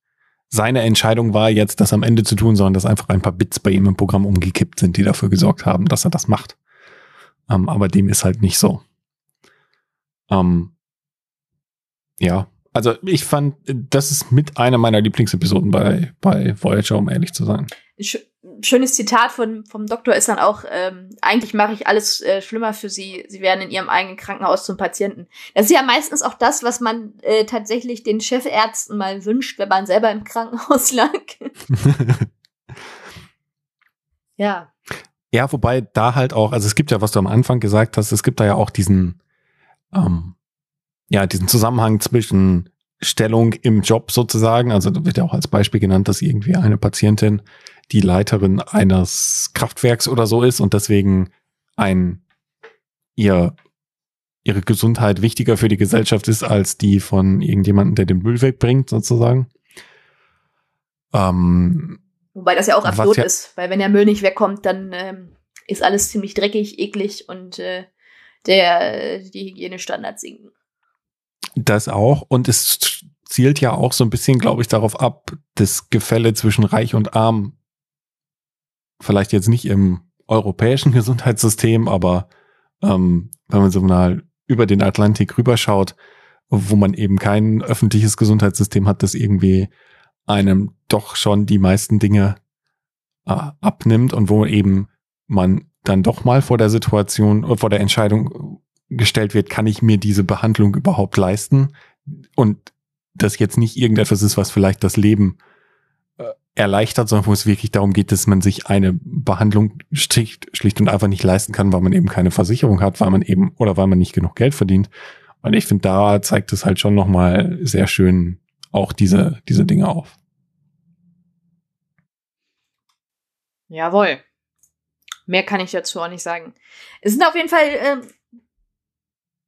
seine Entscheidung war, jetzt das am Ende zu tun, sondern dass einfach ein paar Bits bei ihm im Programm umgekippt sind, die dafür gesorgt haben, dass er das macht. Ähm, aber dem ist halt nicht so. Ähm, ja, also ich fand, das ist mit einer meiner Lieblingsepisoden bei, bei Voyager, um ehrlich zu sein. Schönes Zitat von, vom Doktor ist dann auch, ähm, eigentlich mache ich alles äh, schlimmer für sie. Sie werden in ihrem eigenen Krankenhaus zum Patienten. Das ist ja meistens auch das, was man äh, tatsächlich den Chefärzten mal wünscht, wenn man selber im Krankenhaus lag. ja. Ja, wobei da halt auch, also es gibt ja, was du am Anfang gesagt hast, es gibt da ja auch diesen, ähm, ja, diesen Zusammenhang zwischen Stellung im Job sozusagen. Also da wird ja auch als Beispiel genannt, dass irgendwie eine Patientin die Leiterin eines Kraftwerks oder so ist und deswegen ein ihr ihre Gesundheit wichtiger für die Gesellschaft ist als die von irgendjemandem, der den Müll wegbringt, sozusagen. Ähm, Wobei das ja auch absurd ja, ist, weil wenn der Müll nicht wegkommt, dann ähm, ist alles ziemlich dreckig, eklig und äh, der die Hygienestandards sinken. Das auch. Und es zielt ja auch so ein bisschen, glaube ich, darauf ab, das Gefälle zwischen Reich und Arm vielleicht jetzt nicht im europäischen Gesundheitssystem, aber ähm, wenn man so mal über den Atlantik rüberschaut, wo man eben kein öffentliches Gesundheitssystem hat, das irgendwie einem doch schon die meisten Dinge äh, abnimmt und wo eben man dann doch mal vor der Situation, vor der Entscheidung gestellt wird, kann ich mir diese Behandlung überhaupt leisten? Und das jetzt nicht irgendetwas ist, was vielleicht das Leben äh, erleichtert, sondern wo es wirklich darum geht, dass man sich eine Behandlung schlicht, schlicht und einfach nicht leisten kann, weil man eben keine Versicherung hat, weil man eben oder weil man nicht genug Geld verdient. Und ich finde, da zeigt es halt schon nochmal sehr schön auch diese, diese Dinge auf. Jawohl. Mehr kann ich dazu auch nicht sagen. Es sind auf jeden Fall äh,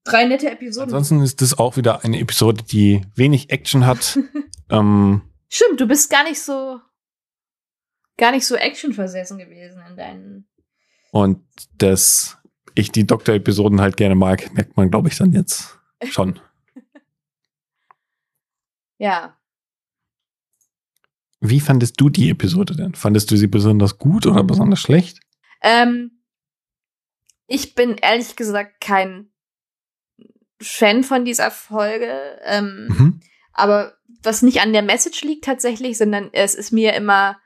drei nette Episoden. Ansonsten ist das auch wieder eine Episode, die wenig Action hat. ähm, Stimmt, du bist gar nicht so gar nicht so actionversessen gewesen in deinen. Und dass ich die Doktor-Episoden halt gerne mag, merkt man, glaube ich, dann jetzt schon. ja. Wie fandest du die Episode denn? Fandest du sie besonders gut oder besonders schlecht? Ähm, ich bin ehrlich gesagt kein Fan von dieser Folge. Ähm, mhm. Aber was nicht an der Message liegt tatsächlich, sondern es ist mir immer,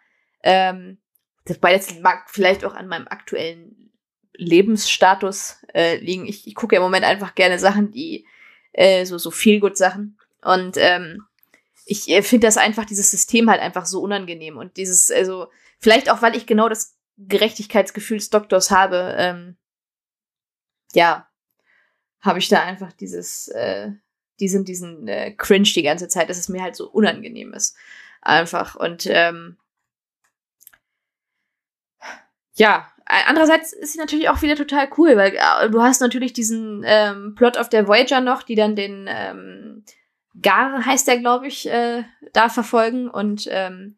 ähm, wobei das mag vielleicht auch an meinem aktuellen Lebensstatus äh, liegen. Ich, ich gucke im Moment einfach gerne Sachen, die äh, so so viel gut Sachen und ähm, ich äh, finde das einfach dieses System halt einfach so unangenehm und dieses also vielleicht auch weil ich genau das Gerechtigkeitsgefühl des Doktors habe ähm, ja habe ich da einfach dieses äh, diesen diesen äh, Cringe die ganze Zeit dass es mir halt so unangenehm ist. Einfach. Und ähm, ja, andererseits ist sie natürlich auch wieder total cool, weil äh, du hast natürlich diesen ähm, Plot auf der Voyager noch, die dann den ähm, Gar heißt der, glaube ich, äh, da verfolgen. Und ähm,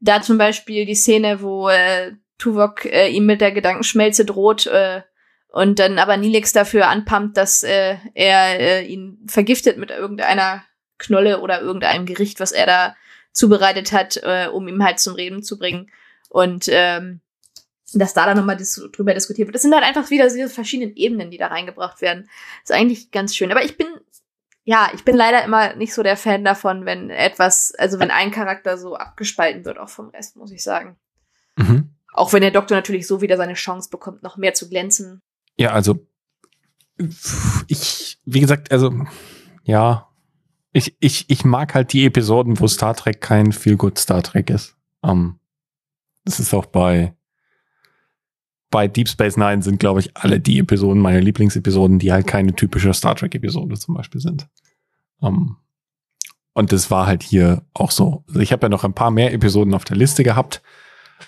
da zum Beispiel die Szene, wo äh, Tuvok äh, ihm mit der Gedankenschmelze droht äh, und dann aber Nilix dafür anpumpt, dass äh, er äh, ihn vergiftet mit irgendeiner Knolle oder irgendeinem Gericht, was er da zubereitet hat, äh, um ihm halt zum Reden zu bringen. Und ähm, dass da dann nochmal dis drüber diskutiert wird. Das sind halt einfach wieder diese verschiedenen Ebenen, die da reingebracht werden. ist eigentlich ganz schön. Aber ich bin, ja, ich bin leider immer nicht so der Fan davon, wenn etwas, also wenn ein Charakter so abgespalten wird, auch vom Rest, muss ich sagen. Mhm. Auch wenn der Doktor natürlich so wieder seine Chance bekommt, noch mehr zu glänzen. Ja, also ich, wie gesagt, also ja, ich, ich, ich mag halt die Episoden, wo Star Trek kein Feel Good Star Trek ist. Um, ähm, das ist auch bei bei Deep Space Nine sind, glaube ich, alle die Episoden meine Lieblingsepisoden, die halt keine typische Star Trek-Episode zum Beispiel sind. Um, ähm, und das war halt hier auch so. Also ich habe ja noch ein paar mehr Episoden auf der Liste gehabt,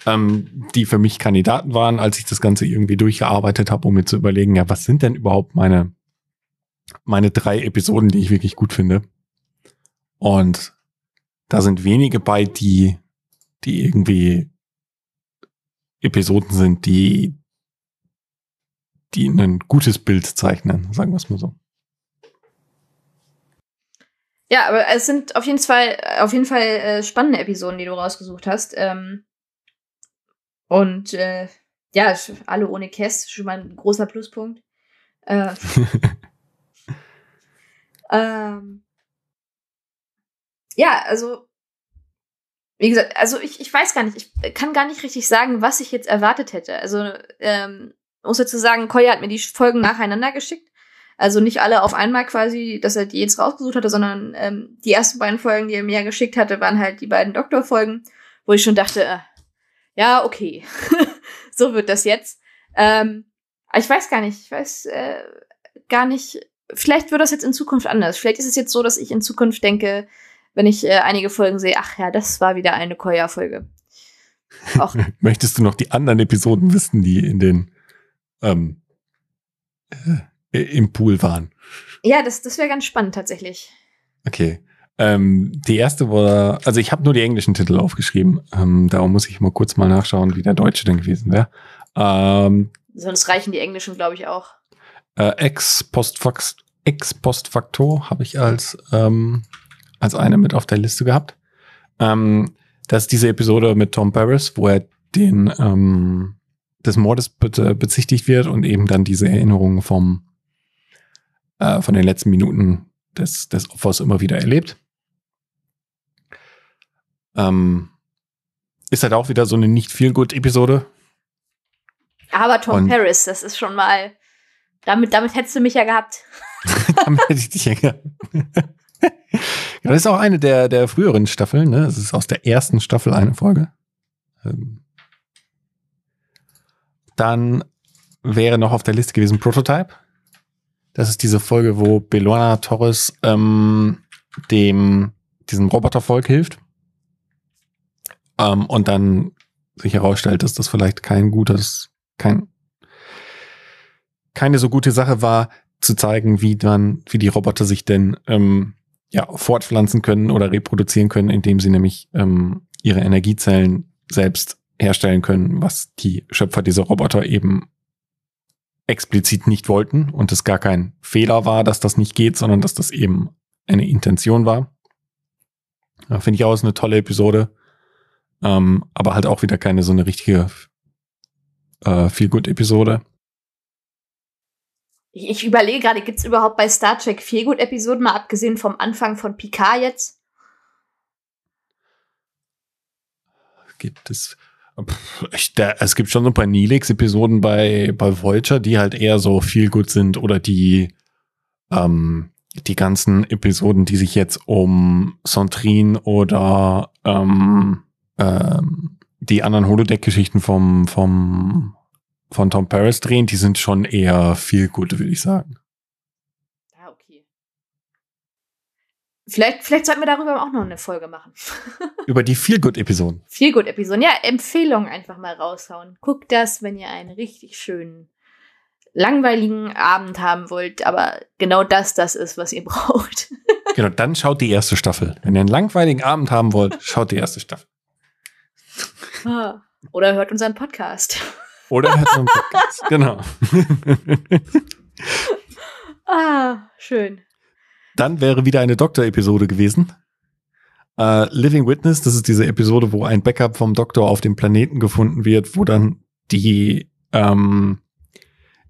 ähm, die für mich Kandidaten waren, als ich das Ganze irgendwie durchgearbeitet habe, um mir zu überlegen, ja, was sind denn überhaupt meine, meine drei Episoden, die ich wirklich gut finde. Und da sind wenige bei, die, die irgendwie Episoden sind, die, die ein gutes Bild zeichnen, sagen wir es mal so. Ja, aber es sind auf jeden Fall, auf jeden Fall äh, spannende Episoden, die du rausgesucht hast. Ähm, und äh, ja, alle ohne Kess, schon mal ein großer Pluspunkt. Äh, ähm, ja, also wie gesagt, also ich, ich weiß gar nicht, ich kann gar nicht richtig sagen, was ich jetzt erwartet hätte. Also, ähm, muss dazu sagen, Koya hat mir die Folgen nacheinander geschickt. Also nicht alle auf einmal quasi, dass er die jetzt rausgesucht hatte, sondern ähm, die ersten beiden Folgen, die er mir geschickt hatte, waren halt die beiden Doktorfolgen, wo ich schon dachte, äh, ja, okay, so wird das jetzt. Ähm, ich weiß gar nicht, ich weiß äh, gar nicht, vielleicht wird das jetzt in Zukunft anders. Vielleicht ist es jetzt so, dass ich in Zukunft denke, wenn ich äh, einige Folgen sehe, ach ja, das war wieder eine Koya-Folge. Möchtest du noch die anderen Episoden wissen, die in den ähm, äh, im Pool waren? Ja, das, das wäre ganz spannend tatsächlich. Okay. Ähm, die erste war, also ich habe nur die englischen Titel aufgeschrieben. Ähm, darum muss ich mal kurz mal nachschauen, wie der deutsche denn gewesen wäre. Ähm, Sonst reichen die englischen, glaube ich, auch. Äh, Ex Ex Postfaktor habe ich als ähm, als eine mit auf der Liste gehabt. Ähm, das ist diese Episode mit Tom Paris, wo er den ähm, des Mordes be bezichtigt wird und eben dann diese Erinnerungen vom äh, von den letzten Minuten des, des Opfers immer wieder erlebt. Ähm, ist halt auch wieder so eine nicht viel gut Episode. Aber Tom und Paris, das ist schon mal damit damit hättest du mich ja gehabt. damit hätte ich dich ja gehabt. das ist auch eine der, der früheren Staffeln, ne? Das ist aus der ersten Staffel eine Folge. Ähm dann wäre noch auf der Liste gewesen Prototype. Das ist diese Folge, wo Belona Torres ähm, dem diesem Robotervolk hilft. Ähm, und dann sich herausstellt, dass das vielleicht kein gutes, kein, keine so gute Sache war, zu zeigen, wie man, wie die Roboter sich denn ähm, ja, fortpflanzen können oder reproduzieren können, indem sie nämlich ähm, ihre Energiezellen selbst herstellen können, was die Schöpfer dieser Roboter eben explizit nicht wollten und es gar kein Fehler war, dass das nicht geht, sondern dass das eben eine Intention war. Finde ich auch eine tolle Episode. Ähm, aber halt auch wieder keine so eine richtige äh, Feel-Good-Episode. Ich, ich überlege gerade, gibt's überhaupt bei Star Trek Feelgood-Episoden, mal abgesehen vom Anfang von Picard jetzt? Gibt es. Ich, da, es gibt schon so ein paar Neelix-Episoden bei, bei Voyager, die halt eher so viel gut sind oder die, ähm, die ganzen Episoden, die sich jetzt um Sontrin oder ähm, ähm, die anderen Holodeck-Geschichten vom, vom von Tom Paris drehen, die sind schon eher viel gut, würde ich sagen. Ah, okay. Vielleicht, vielleicht sollten wir darüber auch noch eine Folge machen. Über die Feel Good Episoden. Feel Good Episoden. Ja, Empfehlungen einfach mal raushauen. Guckt das, wenn ihr einen richtig schönen, langweiligen Abend haben wollt, aber genau das, das ist, was ihr braucht. genau, dann schaut die erste Staffel. Wenn ihr einen langweiligen Abend haben wollt, schaut die erste Staffel. Ah, oder hört unseren Podcast. Oder hört unseren Podcast. genau. ah, schön. Dann wäre wieder eine Doktor-Episode gewesen. Uh, Living Witness, das ist diese Episode, wo ein Backup vom Doktor auf dem Planeten gefunden wird, wo dann die, ähm,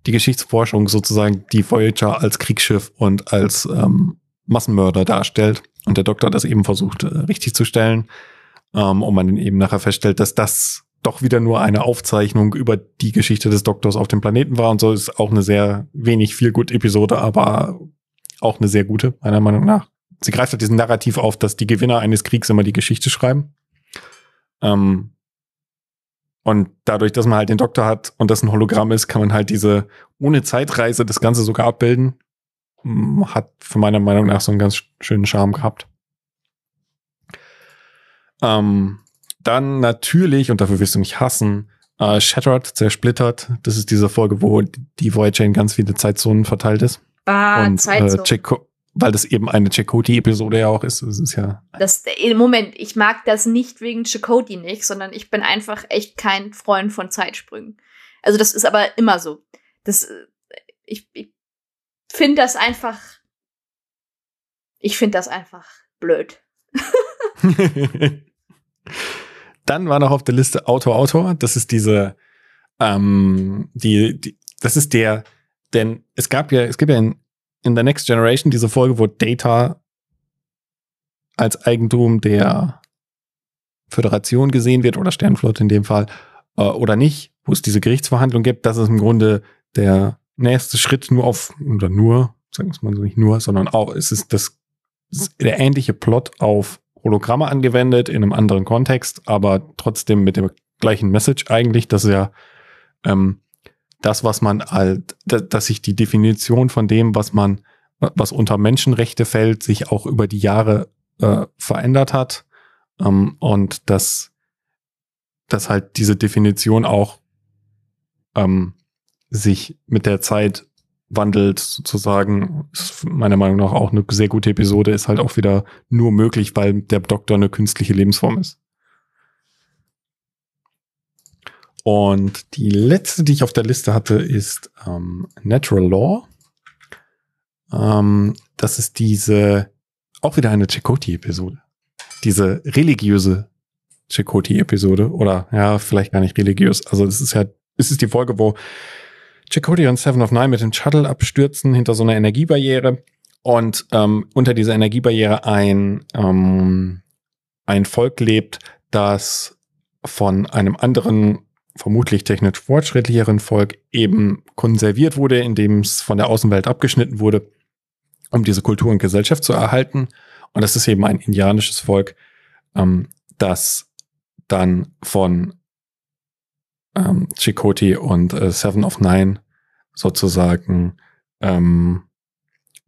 die Geschichtsforschung sozusagen die Voyager als Kriegsschiff und als ähm, Massenmörder darstellt und der Doktor das eben versucht äh, richtig zu stellen ähm, und man eben nachher feststellt, dass das doch wieder nur eine Aufzeichnung über die Geschichte des Doktors auf dem Planeten war und so ist auch eine sehr wenig viel gut Episode, aber auch eine sehr gute, meiner Meinung nach. Sie greift halt diesen Narrativ auf, dass die Gewinner eines Kriegs immer die Geschichte schreiben. Ähm, und dadurch, dass man halt den Doktor hat und das ein Hologramm ist, kann man halt diese ohne Zeitreise das Ganze sogar abbilden. Hat für meiner Meinung nach so einen ganz schönen Charme gehabt. Ähm, dann natürlich, und dafür wirst du mich hassen, äh, Shattered, zersplittert. Das ist diese Folge, wo die Voyager in ganz viele Zeitzonen verteilt ist. Ah, und, Zeitzonen. Äh, weil das eben eine Chakoti-Episode ja auch ist. Das ist ja. Das, Moment, ich mag das nicht wegen Chakoti nicht, sondern ich bin einfach echt kein Freund von Zeitsprüngen. Also das ist aber immer so. Das, ich, ich finde das einfach, ich finde das einfach blöd. Dann war noch auf der Liste Autor Autor. Das ist diese, ähm, die, die, das ist der, denn es gab ja, es gibt ja in, in The Next Generation diese Folge, wo Data als Eigentum der Föderation gesehen wird oder Sternflotte in dem Fall äh, oder nicht, wo es diese Gerichtsverhandlung gibt. Das ist im Grunde der nächste Schritt nur auf, oder nur, sagen wir es mal so nicht nur, sondern auch, es ist das, ist der ähnliche Plot auf Hologramme angewendet in einem anderen Kontext, aber trotzdem mit dem gleichen Message eigentlich, dass ja ähm, das, was man halt, dass sich die Definition von dem, was man, was unter Menschenrechte fällt, sich auch über die Jahre äh, verändert hat. Ähm, und dass, dass halt diese Definition auch ähm, sich mit der Zeit wandelt sozusagen, ist meiner Meinung nach auch eine sehr gute Episode, ist halt auch wieder nur möglich, weil der Doktor eine künstliche Lebensform ist. Und die letzte, die ich auf der Liste hatte, ist ähm, Natural Law. Ähm, das ist diese, auch wieder eine Chakoti-Episode. Diese religiöse Chakoti-Episode. Oder ja, vielleicht gar nicht religiös. Also es ist ja, es ist die Folge, wo Chakotay und Seven of Nine mit dem Shuttle abstürzen hinter so einer Energiebarriere und ähm, unter dieser Energiebarriere ein, ähm, ein Volk lebt, das von einem anderen, vermutlich technisch fortschrittlicheren Volk eben konserviert wurde, indem es von der Außenwelt abgeschnitten wurde, um diese Kultur und Gesellschaft zu erhalten. Und das ist eben ein indianisches Volk, ähm, das dann von ähm, Chakotay und äh, Seven of Nine sozusagen ähm,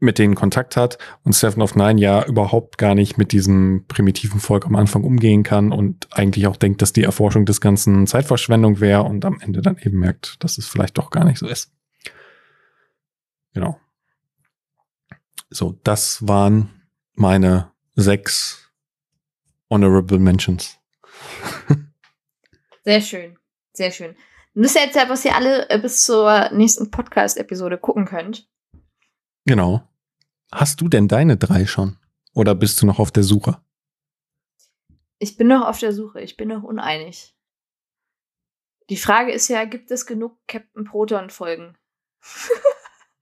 mit denen Kontakt hat und Seven of Nine ja überhaupt gar nicht mit diesem primitiven Volk am Anfang umgehen kann und eigentlich auch denkt, dass die Erforschung des Ganzen Zeitverschwendung wäre und am Ende dann eben merkt, dass es vielleicht doch gar nicht so ist. Genau. So, das waren meine sechs Honorable Mentions. Sehr schön. Sehr schön. Du wisst ja jetzt ja, was ihr alle äh, bis zur nächsten Podcast-Episode gucken könnt. Genau. Hast du denn deine drei schon? Oder bist du noch auf der Suche? Ich bin noch auf der Suche, ich bin noch uneinig. Die Frage ist ja, gibt es genug Captain Proton-Folgen?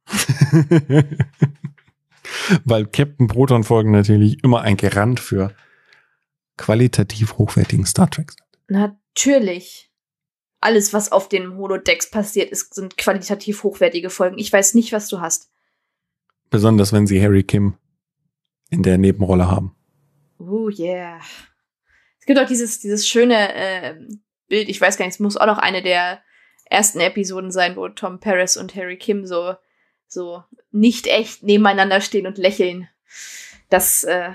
Weil Captain Proton-Folgen natürlich immer ein Garant für qualitativ hochwertigen Star Trek sind. Natürlich. Alles, was auf den Holodecks passiert ist, sind qualitativ hochwertige Folgen. Ich weiß nicht, was du hast. Besonders wenn sie Harry Kim in der Nebenrolle haben. Oh yeah. Es gibt auch dieses, dieses schöne äh, Bild, ich weiß gar nicht, es muss auch noch eine der ersten Episoden sein, wo Tom Paris und Harry Kim so, so nicht echt nebeneinander stehen und lächeln. Das, äh,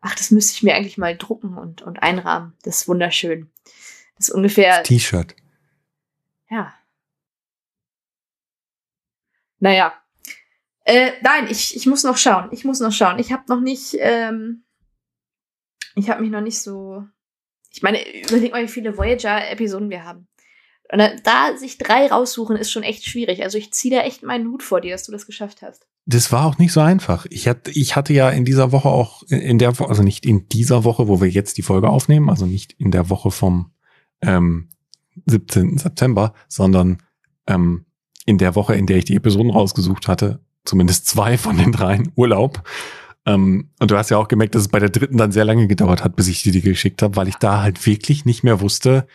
ach, das müsste ich mir eigentlich mal drucken und, und einrahmen. Das ist wunderschön. Das ist ungefähr. T-Shirt. Ja. Naja. Äh, nein, ich, ich muss noch schauen. Ich muss noch schauen. Ich habe noch nicht, ähm, ich habe mich noch nicht so. Ich meine, überleg mal, wie viele Voyager-Episoden wir haben. Und da sich drei raussuchen, ist schon echt schwierig. Also ich ziehe da echt meinen Hut vor dir, dass du das geschafft hast. Das war auch nicht so einfach. Ich hatte, ich hatte ja in dieser Woche auch, in der also nicht in dieser Woche, wo wir jetzt die Folge aufnehmen, also nicht in der Woche vom ähm, 17. September, sondern ähm, in der Woche, in der ich die Episoden rausgesucht hatte, zumindest zwei von den dreien Urlaub. Ähm, und du hast ja auch gemerkt, dass es bei der dritten dann sehr lange gedauert hat, bis ich dir die geschickt habe, weil ich da halt wirklich nicht mehr wusste.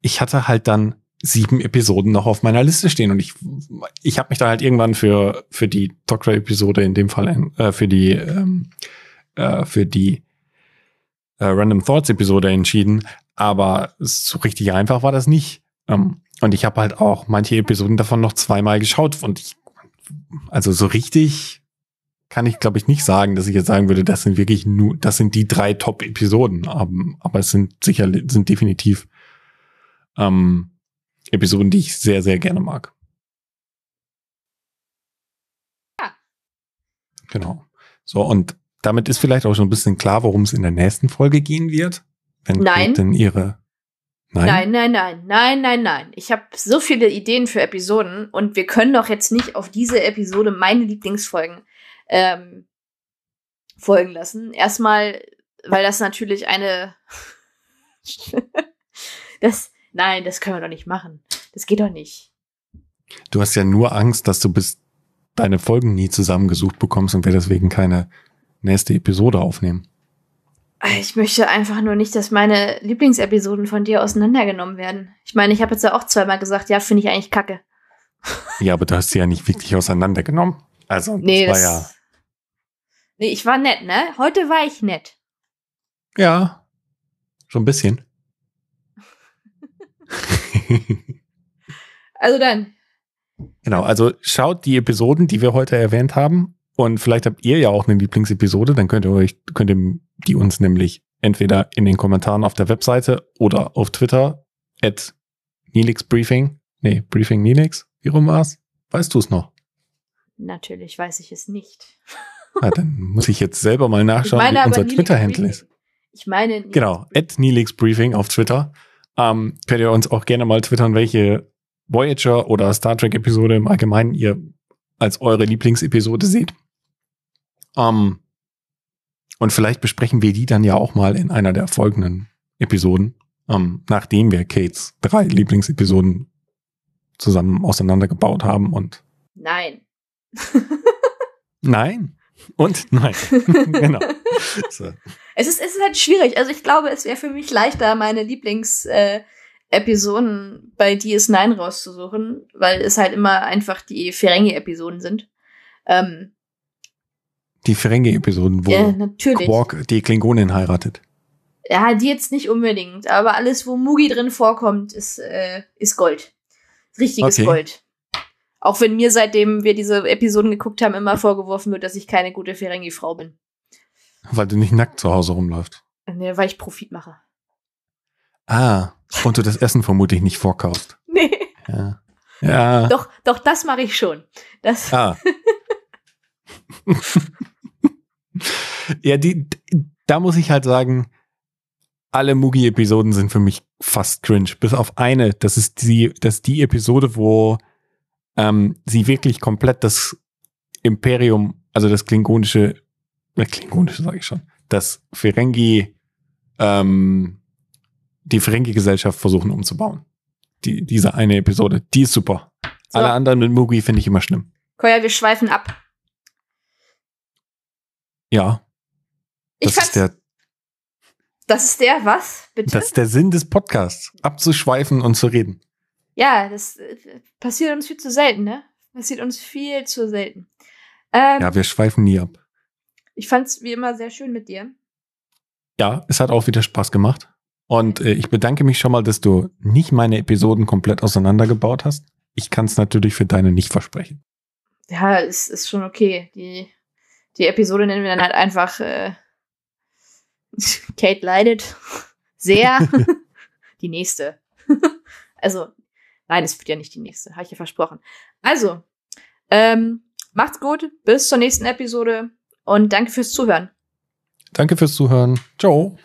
Ich hatte halt dann sieben Episoden noch auf meiner Liste stehen und ich ich habe mich da halt irgendwann für für die Doctor Episode in dem Fall äh, für die ähm, äh, für die äh, Random Thoughts Episode entschieden, aber so richtig einfach war das nicht. Ähm, und ich habe halt auch manche Episoden davon noch zweimal geschaut und ich also so richtig kann ich, glaube ich, nicht sagen, dass ich jetzt sagen würde, das sind wirklich nur, das sind die drei Top-Episoden. Aber, aber es sind sicher, sind definitiv ähm, Episoden, die ich sehr, sehr gerne mag. Ja. Genau. So, und damit ist vielleicht auch schon ein bisschen klar, worum es in der nächsten Folge gehen wird. Wenn Nein. denn ihre. Nein? nein, nein, nein, nein, nein, nein. Ich habe so viele Ideen für Episoden und wir können doch jetzt nicht auf diese Episode meine Lieblingsfolgen ähm, folgen lassen. Erstmal, weil das natürlich eine. das, nein, das können wir doch nicht machen. Das geht doch nicht. Du hast ja nur Angst, dass du bis deine Folgen nie zusammengesucht bekommst und wir deswegen keine nächste Episode aufnehmen. Ich möchte einfach nur nicht, dass meine Lieblingsepisoden von dir auseinandergenommen werden. Ich meine, ich habe jetzt ja auch zweimal gesagt, ja, finde ich eigentlich kacke. Ja, aber du hast sie ja nicht wirklich auseinandergenommen. Also, nee, das war ja. Nee, ich war nett, ne? Heute war ich nett. Ja, schon ein bisschen. Also dann. Genau, also schaut die Episoden, die wir heute erwähnt haben. Und vielleicht habt ihr ja auch eine Lieblingsepisode, dann könnt ihr euch, könnt ihr die uns nämlich entweder in den Kommentaren auf der Webseite oder auf Twitter at Nilix Briefing. Nee, Briefing Nilix. Wie rum war's? Weißt du es noch? Natürlich weiß ich es nicht. Ah, dann muss ich jetzt selber mal nachschauen, meine wie unser Nilix Twitter-Handle ist. Ich meine. Nilix Genau, at Nilix Briefing auf Twitter. Ähm, könnt ihr uns auch gerne mal twittern, welche Voyager oder Star Trek Episode im Allgemeinen ihr als eure Lieblingsepisode seht. Ähm, und vielleicht besprechen wir die dann ja auch mal in einer der folgenden Episoden, ähm, nachdem wir Kates drei Lieblingsepisoden zusammen auseinandergebaut haben und Nein. nein und nein. genau. So. Es ist, es ist halt schwierig. Also ich glaube, es wäre für mich leichter, meine Lieblings-Episoden äh, Episoden bei DS9 rauszusuchen, weil es halt immer einfach die Ferengi-Episoden sind. Ähm, Die Ferengi-Episoden, wo ja, natürlich. Quark die Klingonin heiratet. Ja, die jetzt nicht unbedingt, aber alles, wo Mugi drin vorkommt, ist, äh, ist Gold. Richtiges Okay. Gold. Auch wenn mir, seitdem wir diese Episoden geguckt haben, immer vorgeworfen wird, dass ich keine gute Ferengi-Frau bin. Weil du nicht nackt zu Hause rumläufst. Nee, weil ich Profit mache. Ah, und du das Essen vermutlich nicht vorkaufst. Nee. Ja. Ja. Doch, doch, das mache ich schon. Das, Ah. ja, die, da muss ich halt sagen, alle Mugi-Episoden sind für mich fast cringe. Bis auf eine. Das ist die, das ist die Episode, wo ähm, sie wirklich komplett das Imperium, also das klingonische, äh, klingonische sage ich schon, das Ferengi ähm, die Ferengi-Gesellschaft versuchen umzubauen. Die, diese eine Episode, die ist super. So. Alle anderen mit Mugi finde ich immer schlimm. Koya, wir schweifen ab. Ja, Ich das ist der, das ist der, was? Bitte? das ist der Sinn des Podcasts. Abzuschweifen und zu reden. ja, das äh, passiert uns viel zu selten, ne? Passiert uns viel zu selten. Ähm, Ja, wir schweifen nie ab. Ich fand's wie immer sehr schön mit dir. Ja, es hat auch wieder Spaß gemacht. Und äh, ich bedanke mich schon mal, dass du nicht meine Episoden komplett auseinandergebaut hast. Ich kann es natürlich für deine nicht versprechen. Ja, ist, ist schon okay. Die, die Episode nennen wir dann halt einfach äh, Kate leidet sehr. die nächste. also, nein, es wird ja nicht die nächste, habe ich ja versprochen. Also, ähm, macht's gut, bis zur nächsten Episode und danke fürs Zuhören. Danke fürs Zuhören. Ciao.